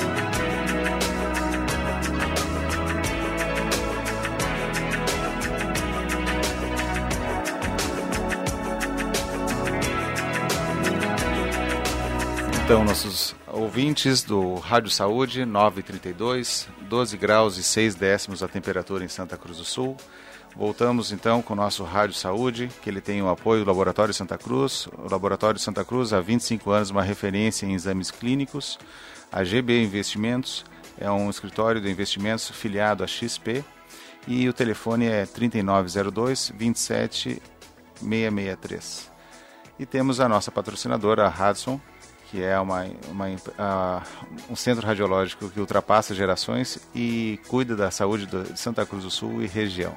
Então, nossos ouvintes do Rádio Saúde, 932, 12 graus e 6 décimos a temperatura em Santa Cruz do Sul. Voltamos então com o nosso Rádio Saúde, que ele tem o apoio do Laboratório Santa Cruz. O Laboratório Santa Cruz, há 25 anos, uma referência em exames clínicos. A GB Investimentos é um escritório de investimentos filiado à XP. E o telefone é 3902 27663. E temos a nossa patrocinadora, a Hudson, que é uma, uma uh, um centro radiológico que ultrapassa gerações e cuida da saúde de Santa Cruz do Sul e região.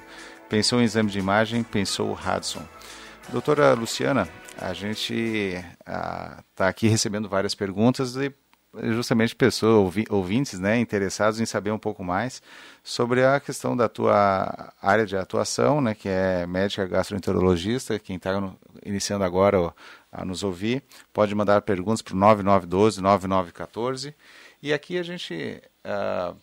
Pensou em exame de imagem, pensou o Hudson. Doutora Luciana, a gente está uh, aqui recebendo várias perguntas e justamente pessoas, ouvintes, né, interessados em saber um pouco mais sobre a questão da tua área de atuação, né, que é médica gastroenterologista, quem está iniciando agora a nos ouvir, pode mandar perguntas para o 9912-9914. E aqui a gente uh,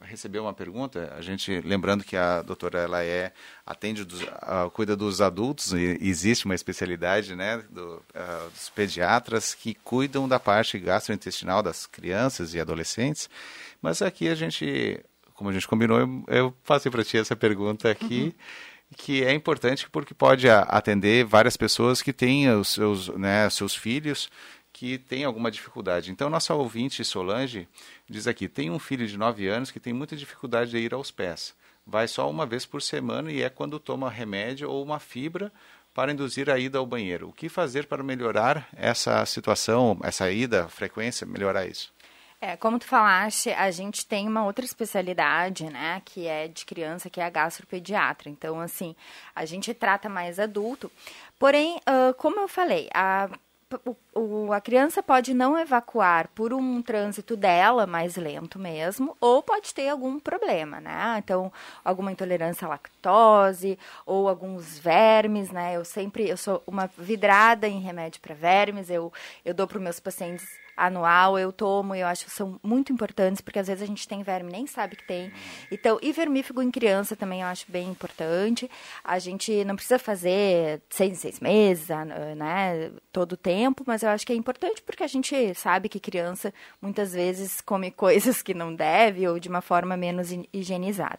recebeu uma pergunta, a gente lembrando que a doutora ela é atende dos, uh, cuida dos adultos e existe uma especialidade né do, uh, dos pediatras que cuidam da parte gastrointestinal das crianças e adolescentes. Mas aqui a gente como a gente combinou eu, eu passei para ti essa pergunta aqui. Uhum que é importante porque pode atender várias pessoas que têm os seus, né, seus filhos que têm alguma dificuldade. Então, nossa ouvinte Solange diz aqui: tem um filho de 9 anos que tem muita dificuldade de ir aos pés. Vai só uma vez por semana e é quando toma remédio ou uma fibra para induzir a ida ao banheiro. O que fazer para melhorar essa situação, essa ida, frequência, melhorar isso? É, como tu falaste, a gente tem uma outra especialidade, né, que é de criança, que é a gastropediatra. Então, assim, a gente trata mais adulto. Porém, uh, como eu falei, a o, a criança pode não evacuar por um trânsito dela mais lento mesmo, ou pode ter algum problema, né? Então, alguma intolerância à lactose, ou alguns vermes, né? Eu sempre, eu sou uma vidrada em remédio para vermes, eu, eu dou para os meus pacientes anual, eu tomo, eu acho que são muito importantes, porque às vezes a gente tem verme nem sabe que tem. Então, e vermífugo em criança também eu acho bem importante. A gente não precisa fazer seis, seis meses, né, todo o tempo, mas eu acho que é importante porque a gente sabe que criança muitas vezes come coisas que não deve ou de uma forma menos higienizada.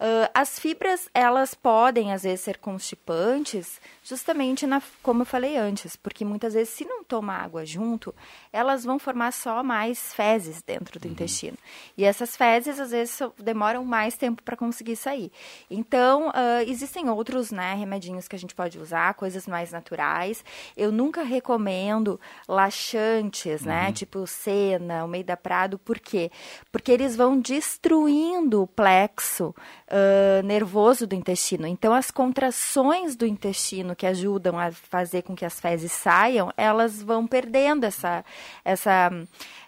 Uh, as fibras, elas podem, às vezes, ser constipantes, justamente na, como eu falei antes, porque muitas vezes, se não toma água junto, elas vão formar só mais fezes dentro do uhum. intestino. E essas fezes, às vezes, demoram mais tempo para conseguir sair. Então, uh, existem outros né, remedinhos que a gente pode usar, coisas mais naturais. Eu nunca recomendo laxantes, né, uhum. né? Tipo cena, o meio da prado, por quê? Porque eles vão destruindo o plexo uh, nervoso do intestino. Então, as contrações do intestino que ajudam a fazer com que as fezes saiam, elas vão perdendo essa, essa,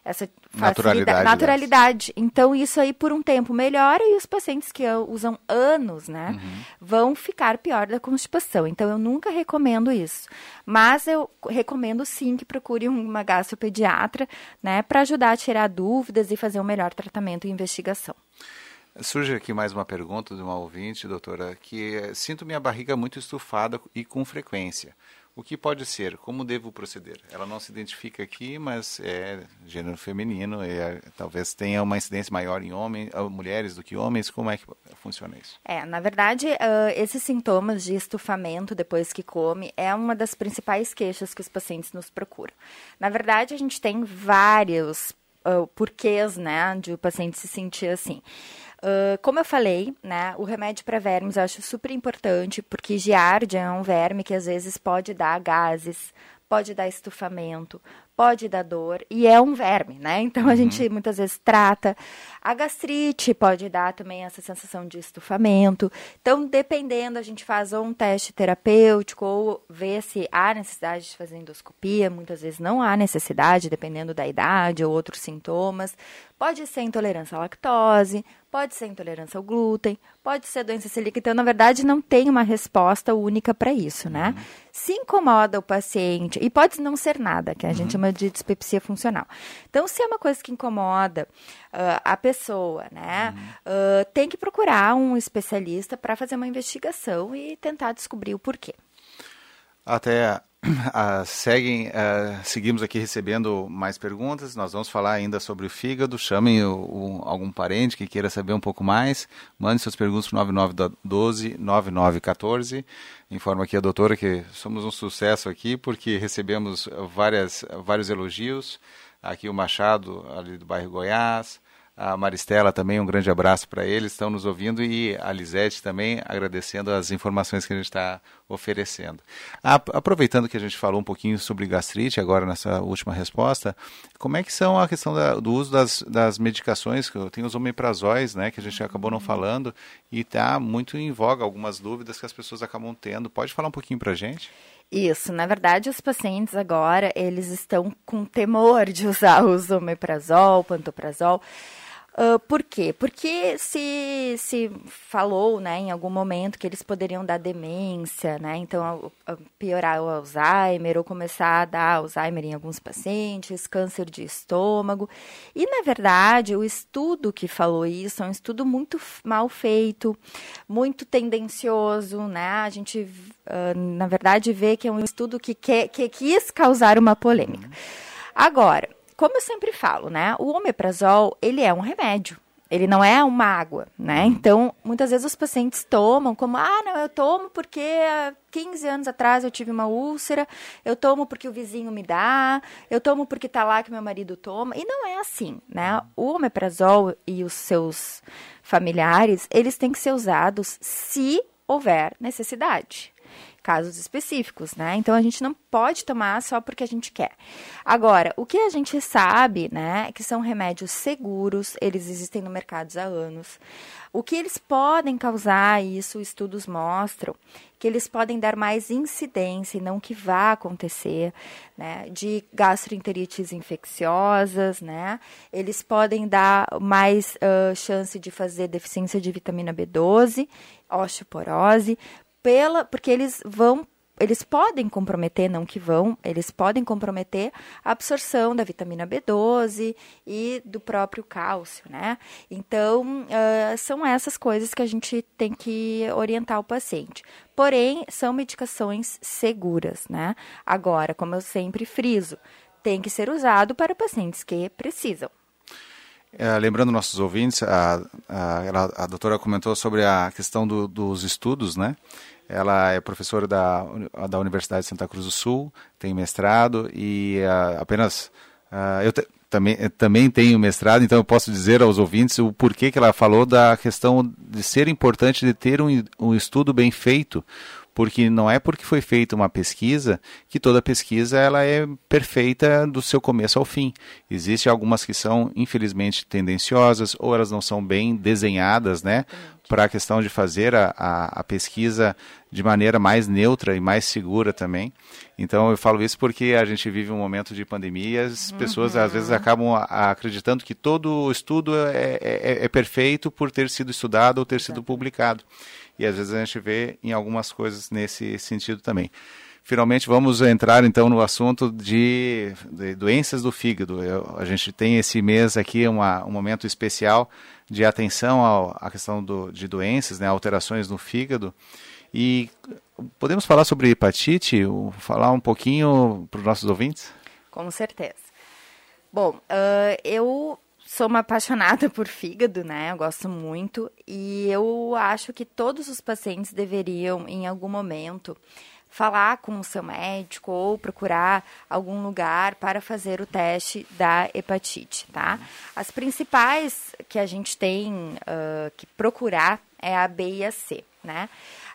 essa naturalidade, naturalidade. Então, isso aí por um tempo melhora e os pacientes que usam anos, né, uhum. vão ficar pior da constipação. Então, eu nunca recomendo isso. Mas eu recomendo sim que procure uma gastropediatra, né, para ajudar a tirar dúvidas e fazer um melhor tratamento e investigação. Surge aqui mais uma pergunta de uma ouvinte, doutora, que é, sinto minha barriga muito estufada e com frequência. O que pode ser? Como devo proceder? Ela não se identifica aqui, mas é gênero feminino, é, talvez tenha uma incidência maior em homens, mulheres do que homens. Como é que funciona isso? É, na verdade, uh, esses sintomas de estufamento depois que come é uma das principais queixas que os pacientes nos procuram. Na verdade, a gente tem vários uh, porquês, né, de o paciente se sentir assim. Uh, como eu falei, né, o remédio para vermes eu acho super importante, porque giardia é um verme que às vezes pode dar gases, pode dar estufamento, pode dar dor e é um verme, né? Então a uhum. gente muitas vezes trata. A gastrite pode dar também essa sensação de estufamento. Então, dependendo, a gente faz ou um teste terapêutico ou vê se há necessidade de fazer endoscopia. Muitas vezes não há necessidade, dependendo da idade ou outros sintomas. Pode ser intolerância à lactose, pode ser intolerância ao glúten, pode ser doença celíaca. Então, na verdade, não tem uma resposta única para isso, né? Uhum. Se incomoda o paciente, e pode não ser nada, que a uhum. gente chama de dispepsia funcional. Então, se é uma coisa que incomoda uh, a pessoa, né, uhum. uh, tem que procurar um especialista para fazer uma investigação e tentar descobrir o porquê. Até Uh, seguem, uh, seguimos aqui recebendo mais perguntas. Nós vamos falar ainda sobre o fígado. Chamem o, o, algum parente que queira saber um pouco mais. Mande suas perguntas para 9912 9914. Informa aqui a doutora que somos um sucesso aqui porque recebemos várias, vários elogios. Aqui o Machado, ali do bairro Goiás a Maristela também, um grande abraço para eles, estão nos ouvindo e a Lisete também agradecendo as informações que a gente está oferecendo. aproveitando que a gente falou um pouquinho sobre gastrite agora nessa última resposta, como é que são a questão da, do uso das, das medicações, tem os omeprazóis, né, que a gente acabou não falando, e está muito em voga algumas dúvidas que as pessoas acabam tendo. Pode falar um pouquinho para a gente? Isso, na verdade, os pacientes agora, eles estão com temor de usar o omeprazol, pantoprazol, Uh, por quê? Porque se, se falou né, em algum momento que eles poderiam dar demência, né, então a, a piorar o Alzheimer ou começar a dar Alzheimer em alguns pacientes, câncer de estômago. E, na verdade, o estudo que falou isso é um estudo muito mal feito, muito tendencioso. Né? A gente, uh, na verdade, vê que é um estudo que, quer, que quis causar uma polêmica. Agora, como eu sempre falo, né? O omeprazol, ele é um remédio. Ele não é uma água, né? Uhum. Então, muitas vezes os pacientes tomam como, ah, não, eu tomo porque há 15 anos atrás eu tive uma úlcera, eu tomo porque o vizinho me dá, eu tomo porque tá lá que meu marido toma. E não é assim, né? O omeprazol e os seus familiares, eles têm que ser usados se houver necessidade. Casos específicos, né? Então a gente não pode tomar só porque a gente quer. Agora, o que a gente sabe, né, é que são remédios seguros, eles existem no mercado há anos. O que eles podem causar, isso estudos mostram, que eles podem dar mais incidência, e não que vá acontecer, né, de gastroenterites infecciosas, né, eles podem dar mais uh, chance de fazer deficiência de vitamina B12, osteoporose, pela, porque eles vão eles podem comprometer, não que vão, eles podem comprometer a absorção da vitamina B12 e do próprio cálcio, né? Então, uh, são essas coisas que a gente tem que orientar o paciente. Porém, são medicações seguras, né? Agora, como eu sempre friso, tem que ser usado para pacientes que precisam. É, lembrando nossos ouvintes, a, a, a, doutora comentou sobre a questão do, dos estudos, né? Ela é professora da, da Universidade de Santa Cruz do Sul, tem mestrado e uh, apenas. Uh, eu te, também, também tenho mestrado, então eu posso dizer aos ouvintes o porquê que ela falou da questão de ser importante de ter um, um estudo bem feito, porque não é porque foi feita uma pesquisa que toda pesquisa ela é perfeita do seu começo ao fim. Existem algumas que são infelizmente tendenciosas ou elas não são bem desenhadas, né? para a questão de fazer a, a, a, pesquisa de maneira mais neutra e mais segura também. Então eu falo isso porque a gente vive um momento de pandemia e as uhum. pessoas às vezes acabam a, acreditando que todo estudo é, é, é, é, perfeito por ter sido estudado ou ter sido publicado. E às vezes a gente vê em algumas coisas nesse sentido também. Finalmente vamos entrar então no assunto de, de doenças do fígado. Eu, a gente tem esse mês aqui uma, um momento especial de atenção ao, à questão do, de doenças, né, alterações no fígado. E podemos falar sobre hepatite, falar um pouquinho para os nossos ouvintes? Com certeza. Bom, uh, eu sou uma apaixonada por fígado, né? Eu gosto muito e eu acho que todos os pacientes deveriam, em algum momento, falar com o seu médico ou procurar algum lugar para fazer o teste da hepatite, tá? As principais que a gente tem uh, que procurar é a B e a C, né?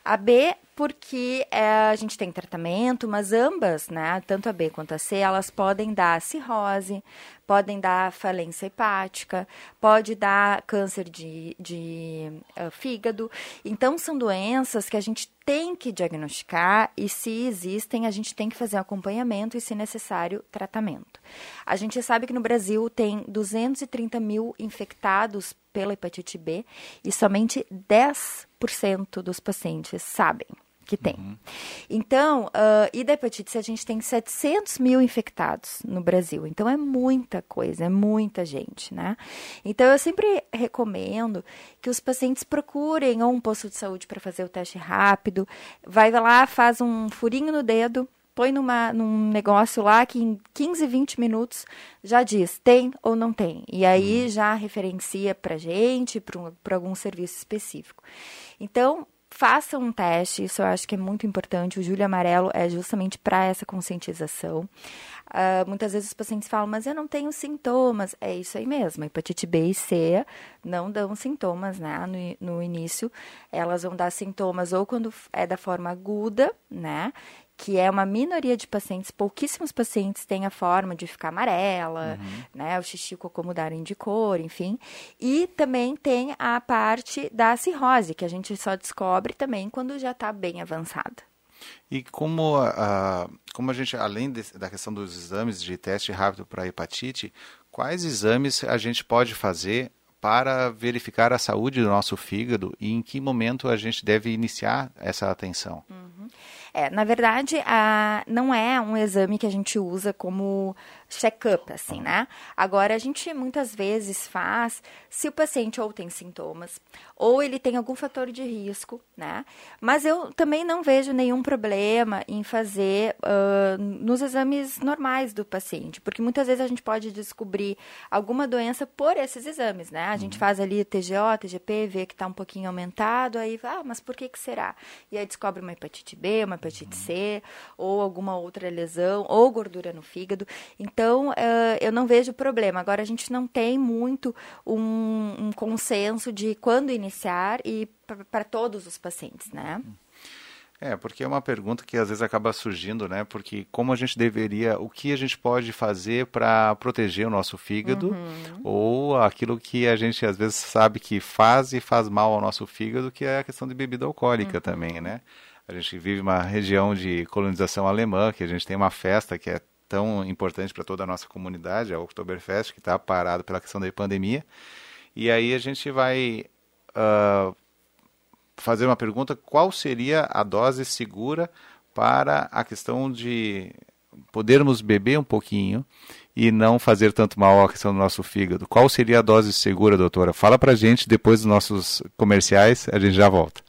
A B porque é, a gente tem tratamento, mas ambas, né, tanto a B quanto a C, elas podem dar cirrose, podem dar falência hepática, pode dar câncer de, de uh, fígado. Então, são doenças que a gente tem que diagnosticar e, se existem, a gente tem que fazer acompanhamento e, se necessário, tratamento. A gente sabe que no Brasil tem 230 mil infectados pela hepatite B e somente 10% dos pacientes sabem que tem. Uhum. Então, uh, e da hepatite C, a gente tem 700 mil infectados no Brasil. Então, é muita coisa, é muita gente, né? Então, eu sempre recomendo que os pacientes procurem ou um posto de saúde para fazer o teste rápido. Vai lá, faz um furinho no dedo, põe numa, num negócio lá que em 15, 20 minutos já diz tem ou não tem. E aí uhum. já referencia para gente, para algum serviço específico. Então, faça um teste, isso eu acho que é muito importante. O Júlio Amarelo é justamente para essa conscientização. Uh, muitas vezes os pacientes falam, mas eu não tenho sintomas. É isso aí mesmo. Hepatite B e C não dão sintomas, né? No, no início, elas vão dar sintomas ou quando é da forma aguda, né? Que é uma minoria de pacientes, pouquíssimos pacientes têm a forma de ficar amarela, uhum. né, o xixi cocô mudarem de cor, enfim. E também tem a parte da cirrose, que a gente só descobre também quando já está bem avançada. E como a, como a gente, além de, da questão dos exames de teste rápido para hepatite, quais exames a gente pode fazer para verificar a saúde do nosso fígado e em que momento a gente deve iniciar essa atenção? Uhum. É, na verdade, a, não é um exame que a gente usa como check-up, assim, né? Agora, a gente muitas vezes faz se o paciente ou tem sintomas, ou ele tem algum fator de risco, né? Mas eu também não vejo nenhum problema em fazer uh, nos exames normais do paciente, porque muitas vezes a gente pode descobrir alguma doença por esses exames, né? A gente uhum. faz ali TGO, TGP, vê que está um pouquinho aumentado, aí, ah, mas por que que será? E aí descobre uma hepatite B, uma hepatite uhum. C, ou alguma outra lesão, ou gordura no fígado. Então, então, uh, eu não vejo problema. Agora, a gente não tem muito um, um consenso de quando iniciar e para todos os pacientes, né? É, porque é uma pergunta que às vezes acaba surgindo, né? Porque como a gente deveria, o que a gente pode fazer para proteger o nosso fígado uhum. ou aquilo que a gente às vezes sabe que faz e faz mal ao nosso fígado, que é a questão de bebida alcoólica uhum. também, né? A gente vive uma região de colonização alemã, que a gente tem uma festa que é tão importante para toda a nossa comunidade, a Oktoberfest, que está parado pela questão da pandemia. E aí a gente vai uh, fazer uma pergunta: qual seria a dose segura para a questão de podermos beber um pouquinho e não fazer tanto mal à questão do nosso fígado? Qual seria a dose segura, doutora? Fala para gente depois dos nossos comerciais, a gente já volta.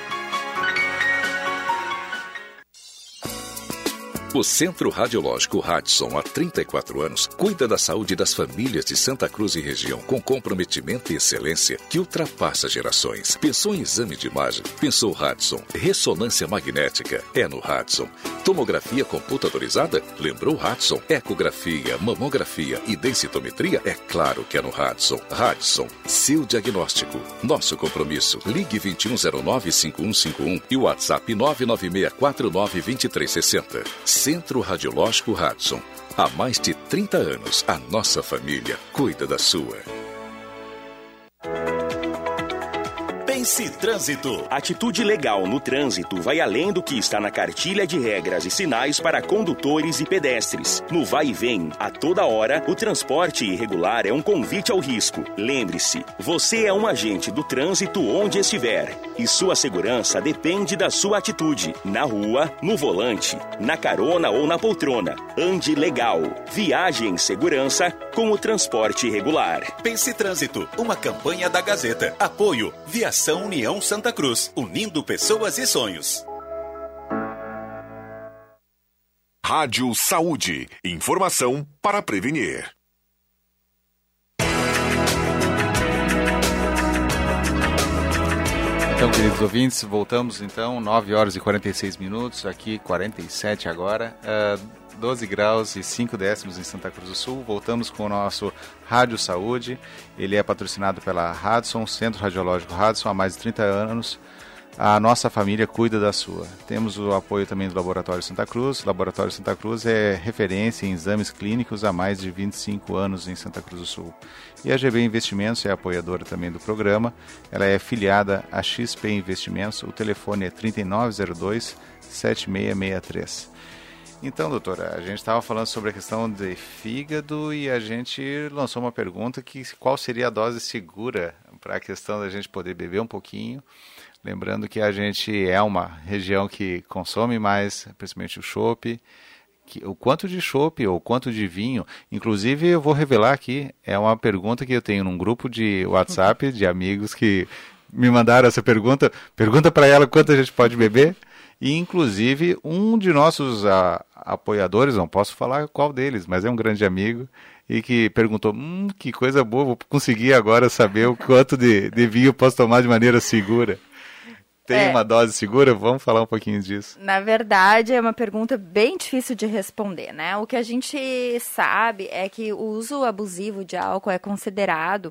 O Centro Radiológico Radson, há 34 anos, cuida da saúde das famílias de Santa Cruz e região com comprometimento e excelência que ultrapassa gerações. Pensou em exame de imagem? Pensou Radson. Ressonância magnética? É no Radson. Tomografia computadorizada? Lembrou Radson. Ecografia, mamografia e densitometria? É claro que é no Radson. Radson, seu diagnóstico. Nosso compromisso. Ligue 2109-5151 e WhatsApp 996492360. Centro Radiológico Hudson. Há mais de 30 anos, a nossa família cuida da sua. Pense Trânsito. Atitude legal no trânsito vai além do que está na cartilha de regras e sinais para condutores e pedestres. No vai e vem, a toda hora, o transporte irregular é um convite ao risco. Lembre-se, você é um agente do trânsito onde estiver e sua segurança depende da sua atitude. Na rua, no volante, na carona ou na poltrona. Ande legal. Viaje em segurança com o transporte irregular. Pense Trânsito, uma campanha da Gazeta. Apoio Viação União Santa Cruz, unindo pessoas e sonhos. Rádio Saúde. Informação para prevenir. Então, queridos ouvintes, voltamos então, 9 horas e 46 minutos, aqui 47 agora. Uh, 12 graus e 5 décimos em Santa Cruz do Sul. Voltamos com o nosso Rádio Saúde. Ele é patrocinado pela Radson, Centro Radiológico Radson, há mais de 30 anos. A nossa família cuida da sua. Temos o apoio também do Laboratório Santa Cruz. O Laboratório Santa Cruz é referência em exames clínicos há mais de 25 anos em Santa Cruz do Sul. E a GB Investimentos é apoiadora também do programa. Ela é filiada a XP Investimentos. O telefone é 3902 7663. Então, doutora, a gente estava falando sobre a questão de fígado e a gente lançou uma pergunta que qual seria a dose segura para a questão da gente poder beber um pouquinho. Lembrando que a gente é uma região que consome mais, principalmente o chopp, o quanto de chopp ou quanto de vinho. Inclusive, eu vou revelar aqui, é uma pergunta que eu tenho num grupo de WhatsApp de amigos que me mandaram essa pergunta. Pergunta para ela quanto a gente pode beber. E, inclusive, um de nossos a, apoiadores, não posso falar qual deles, mas é um grande amigo, e que perguntou: hum, que coisa boa, vou conseguir agora saber o quanto de, de vinho posso tomar de maneira segura. Tem é. uma dose segura? Vamos falar um pouquinho disso. Na verdade, é uma pergunta bem difícil de responder, né? O que a gente sabe é que o uso abusivo de álcool é considerado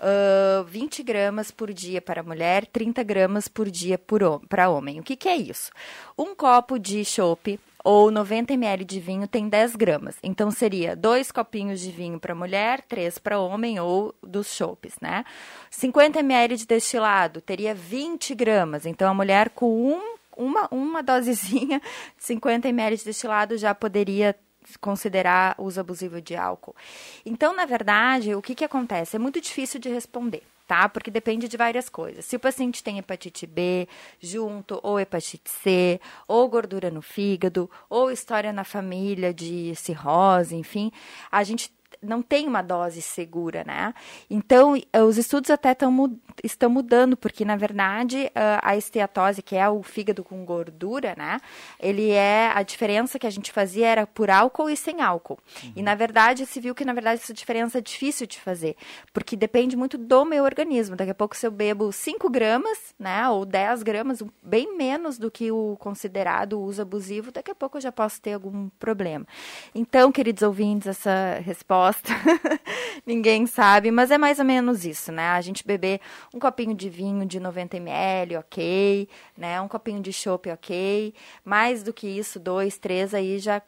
uh, 20 gramas por dia para mulher, 30 gramas por dia para homem. O que, que é isso? Um copo de chopp ou 90 ml de vinho tem 10 gramas. Então seria dois copinhos de vinho para mulher, três para homem ou dos chopes, né? 50 ml de destilado teria 20 gramas. Então a mulher com um, uma, uma dosezinha, 50 ml de destilado já poderia considerar uso abusivo de álcool. Então, na verdade, o que, que acontece? É muito difícil de responder. Tá? Porque depende de várias coisas. Se o paciente tem hepatite B junto, ou hepatite C, ou gordura no fígado, ou história na família de cirrose, enfim, a gente não tem uma dose segura, né? Então, eh, os estudos até tão, estão mudando, porque, na verdade, eh, a esteatose, que é o fígado com gordura, né? Ele é, a diferença que a gente fazia era por álcool e sem álcool. Uhum. E, na verdade, se viu que, na verdade, essa diferença é difícil de fazer, porque depende muito do meu organismo. Daqui a pouco, se eu bebo 5 gramas, né, ou 10 gramas, bem menos do que o considerado uso abusivo, daqui a pouco eu já posso ter algum problema. Então, queridos ouvintes, essa resposta resposta. Ninguém sabe, mas é mais ou menos isso, né? A gente beber um copinho de vinho de 90 ml, ok, né? Um copinho de chopp, ok. Mais do que isso, dois, três, aí já,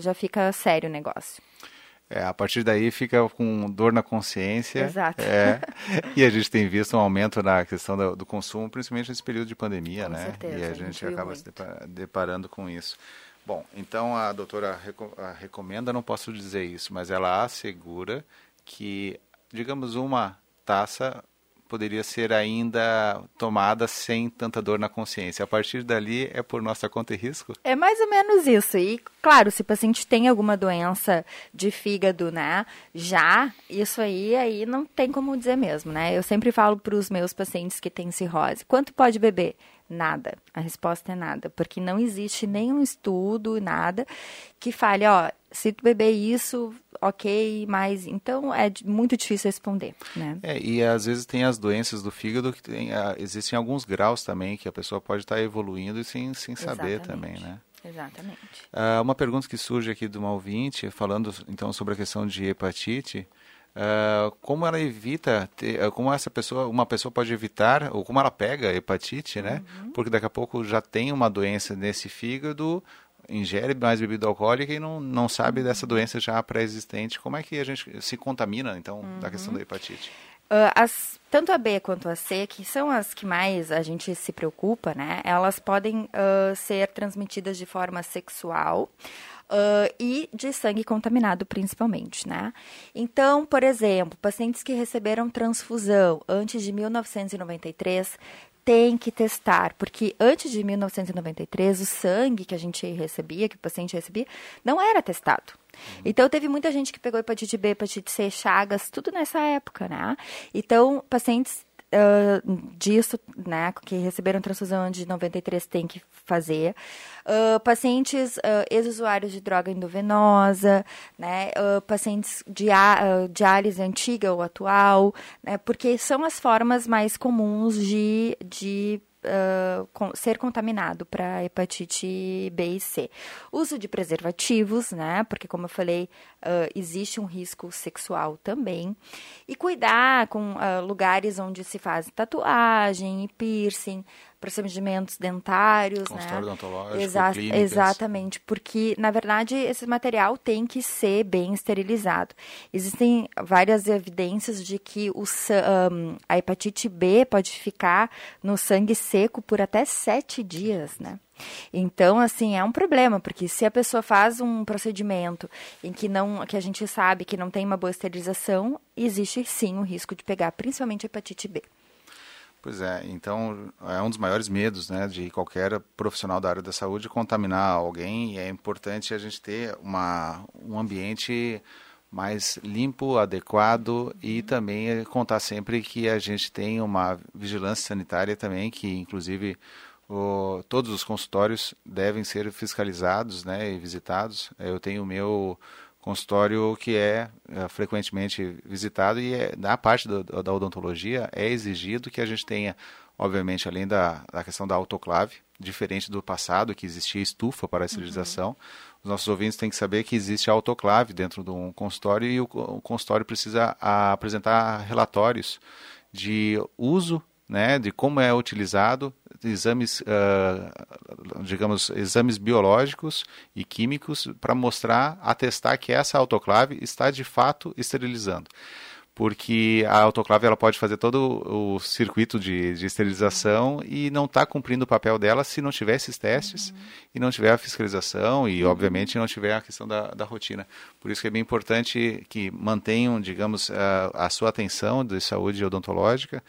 já fica sério o negócio. É, a partir daí fica com dor na consciência. Exato. É, e a gente tem visto um aumento na questão do, do consumo, principalmente nesse período de pandemia, com né? Certeza, e a, a gente, gente acaba muito. se deparando com isso. Bom, então a doutora recomenda, não posso dizer isso, mas ela assegura que, digamos, uma taça poderia ser ainda tomada sem tanta dor na consciência. A partir dali é por nossa conta e risco? É mais ou menos isso. E, claro, se o paciente tem alguma doença de fígado, né, já, isso aí, aí não tem como dizer mesmo, né? Eu sempre falo para os meus pacientes que têm cirrose, quanto pode beber? Nada. A resposta é nada, porque não existe nenhum estudo, nada, que fale, ó, se tu beber isso, ok, mas então é muito difícil responder, né? É, e às vezes tem as doenças do fígado que tem, uh, existem alguns graus também que a pessoa pode estar evoluindo e sem, sem saber também, né? Exatamente. Uh, uma pergunta que surge aqui de uma ouvinte, falando então sobre a questão de hepatite, Uh, como ela evita, ter, uh, como essa pessoa, uma pessoa pode evitar, ou como ela pega a hepatite, né? Uhum. Porque daqui a pouco já tem uma doença nesse fígado, ingere mais bebida alcoólica e não, não sabe uhum. dessa doença já pré-existente. Como é que a gente se contamina, então, uhum. da questão da hepatite? Uh, as, tanto a B quanto a C, que são as que mais a gente se preocupa, né? Elas podem ser transmitidas de forma sexual. Uh, e de sangue contaminado, principalmente, né? Então, por exemplo, pacientes que receberam transfusão antes de 1993 tem que testar, porque antes de 1993 o sangue que a gente recebia, que o paciente recebia, não era testado. Então teve muita gente que pegou hepatite B, hepatite C, chagas, tudo nessa época, né? Então, pacientes uh, disso, né, que receberam transfusão de 93 tem que fazer. Uh, pacientes uh, ex-usuários de droga endovenosa, né, uh, pacientes de uh, diálise antiga ou atual, né, porque são as formas mais comuns de, de Uh, com, ser contaminado para hepatite B e C. Uso de preservativos, né? Porque, como eu falei, uh, existe um risco sexual também. E cuidar com uh, lugares onde se faz tatuagem e piercing, procedimentos dentários, Consultório né? odontológico, Exa clínicas. Exatamente, porque na verdade esse material tem que ser bem esterilizado. Existem várias evidências de que o, um, a hepatite B pode ficar no sangue seco por até sete dias, né? Então, assim, é um problema, porque se a pessoa faz um procedimento em que não, que a gente sabe que não tem uma boa esterilização, existe sim o risco de pegar, principalmente a hepatite B. Pois é, então é um dos maiores medos né, de qualquer profissional da área da saúde contaminar alguém e é importante a gente ter uma, um ambiente mais limpo, adequado e também contar sempre que a gente tem uma vigilância sanitária também, que inclusive o, todos os consultórios devem ser fiscalizados né, e visitados. Eu tenho o meu consultório que é, é, frequentemente visitado e é, na parte do, da odontologia é exigido que a gente tenha, obviamente, além da, da questão da autoclave, diferente do passado, que existia estufa para a esterilização, uhum. os nossos ouvintes têm que saber que existe autoclave dentro de um consultório e o, o consultório precisa a, apresentar relatórios de uso né, de como é utilizado exames, uh, digamos, exames biológicos e químicos para mostrar, atestar que essa autoclave está de fato esterilizando. porque a autoclave ela pode fazer todo o circuito de, de esterilização e não está cumprindo o papel dela se não tiver esses testes uhum. e não tiver a fiscalização e, obviamente, não tiver a questão da, da rotina. Por isso que é bem importante que mantenham, digamos, a, a sua atenção de saúde odontológica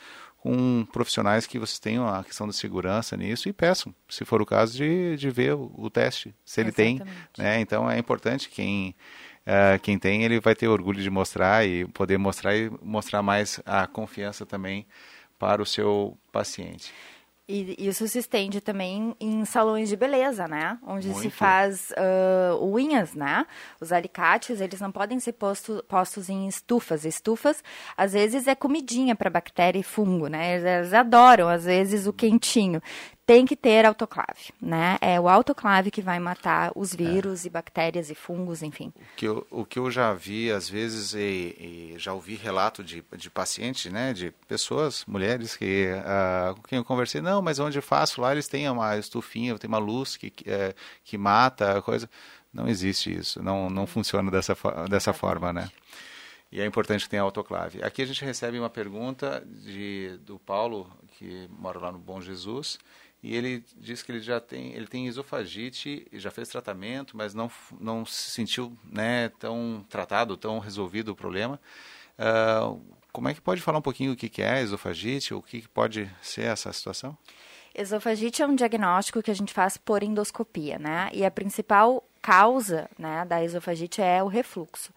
com profissionais que vocês tenham a questão da segurança nisso e peçam, se for o caso, de, de ver o, o teste, se ele Exatamente. tem. Né? Então é importante quem uh, quem tem, ele vai ter orgulho de mostrar e poder mostrar e mostrar mais a confiança também para o seu paciente. E isso se estende também em salões de beleza, né? Onde Muito. se faz uh, unhas, né? Os alicates, eles não podem ser posto, postos em estufas. Estufas, às vezes, é comidinha para bactéria e fungo, né? Eles adoram, às vezes, o quentinho tem que ter autoclave, né? É o autoclave que vai matar os é. vírus é. e bactérias e fungos, enfim. O que eu, o que eu já vi, às vezes, e, e já ouvi relato de, de pacientes, né? De pessoas, mulheres, que, uh, com quem eu conversei, não, mas onde eu faço lá, eles têm uma estufinha, tem uma luz que, que, é, que mata, coisa. Não existe isso, não, não funciona dessa, dessa forma, né? E é importante que tenha autoclave. Aqui a gente recebe uma pergunta de, do Paulo, que mora lá no Bom Jesus, e ele diz que ele já tem ele tem esofagite já fez tratamento mas não não se sentiu né tão tratado tão resolvido o problema. Uh, como é que pode falar um pouquinho o que que é esofagite? O que pode ser essa situação? Esofagite é um diagnóstico que a gente faz por endoscopia né? E a principal causa né, da esofagite é o refluxo.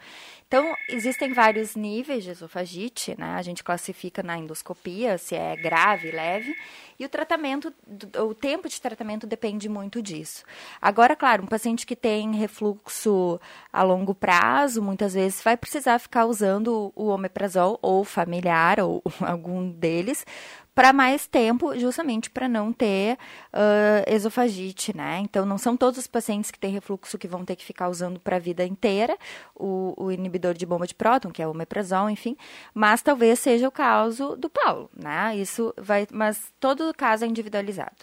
Então, existem vários níveis de esofagite, né? A gente classifica na endoscopia se é grave, leve, e o tratamento, o tempo de tratamento depende muito disso. Agora, claro, um paciente que tem refluxo a longo prazo, muitas vezes vai precisar ficar usando o omeprazol ou familiar ou algum deles para mais tempo, justamente para não ter uh, esofagite, né? Então, não são todos os pacientes que têm refluxo que vão ter que ficar usando para a vida inteira o, o, inibidor de bomba de próton, que é o omeprazol, enfim, mas talvez seja o caso do Paulo, né? Isso vai, mas todo caso é individualizado.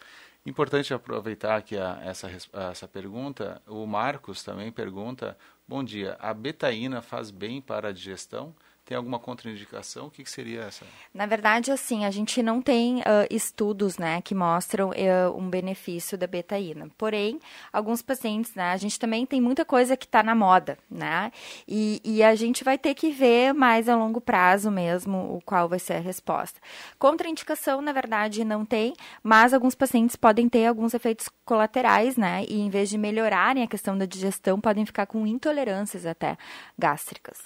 Importante aproveitar aqui essa, essa pergunta. O Marcos também pergunta: Bom dia, a betaína faz bem para a digestão? Tem alguma contraindicação? O que, que seria essa? Na verdade, assim, a gente não tem uh, estudos, né, que mostram uh, um benefício da betaína. Porém, alguns pacientes, né, a gente também tem muita coisa que está na moda, né, e, e, a gente vai ter que ver mais a longo prazo mesmo o qual vai ser a resposta. Contraindicação, na verdade, não tem, mas alguns pacientes podem ter alguns efeitos colaterais, né, e em vez de melhorarem a questão da digestão, podem ficar com intolerâncias até gástricas.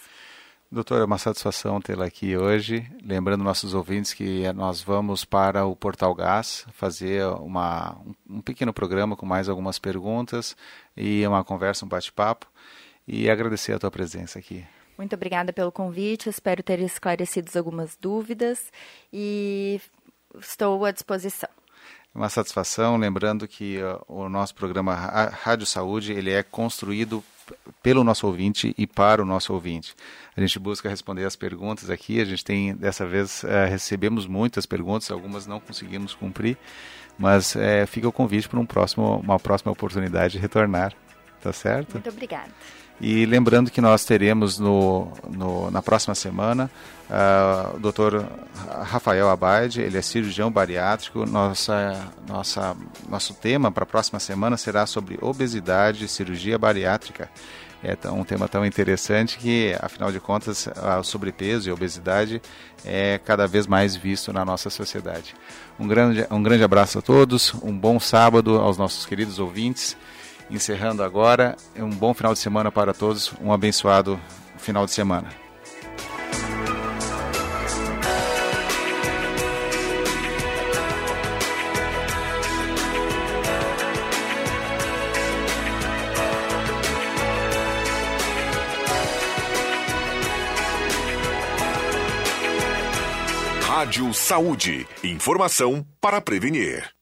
Doutora, é uma satisfação tê-la aqui hoje. Lembrando nossos ouvintes que nós vamos para o Portal Gás fazer uma, um pequeno programa com mais algumas perguntas e uma conversa, um bate-papo. E agradecer a tua presença aqui. Muito obrigada pelo convite. Espero ter esclarecido algumas dúvidas e estou à disposição. É uma satisfação, lembrando que uh, o nosso programa Rádio Saúde ele é construído pelo nosso ouvinte e para o nosso ouvinte. A gente busca responder as perguntas aqui. A gente tem, dessa vez, uh, recebemos muitas perguntas, algumas não conseguimos cumprir, mas uh, fica o convite para um próximo, uma próxima oportunidade de retornar. Tá certo? Muito obrigada. E lembrando que nós teremos no, no na próxima semana uh, o Dr. Rafael Abade, ele é cirurgião bariátrico. Nossa, nossa, nosso tema para a próxima semana será sobre obesidade e cirurgia bariátrica. É um tema tão interessante que, afinal de contas, o sobrepeso e a obesidade é cada vez mais visto na nossa sociedade. Um grande, um grande abraço a todos, um bom sábado aos nossos queridos ouvintes encerrando agora. Um bom final de semana para todos, um abençoado final de semana. Rádio Saúde. Informação para prevenir.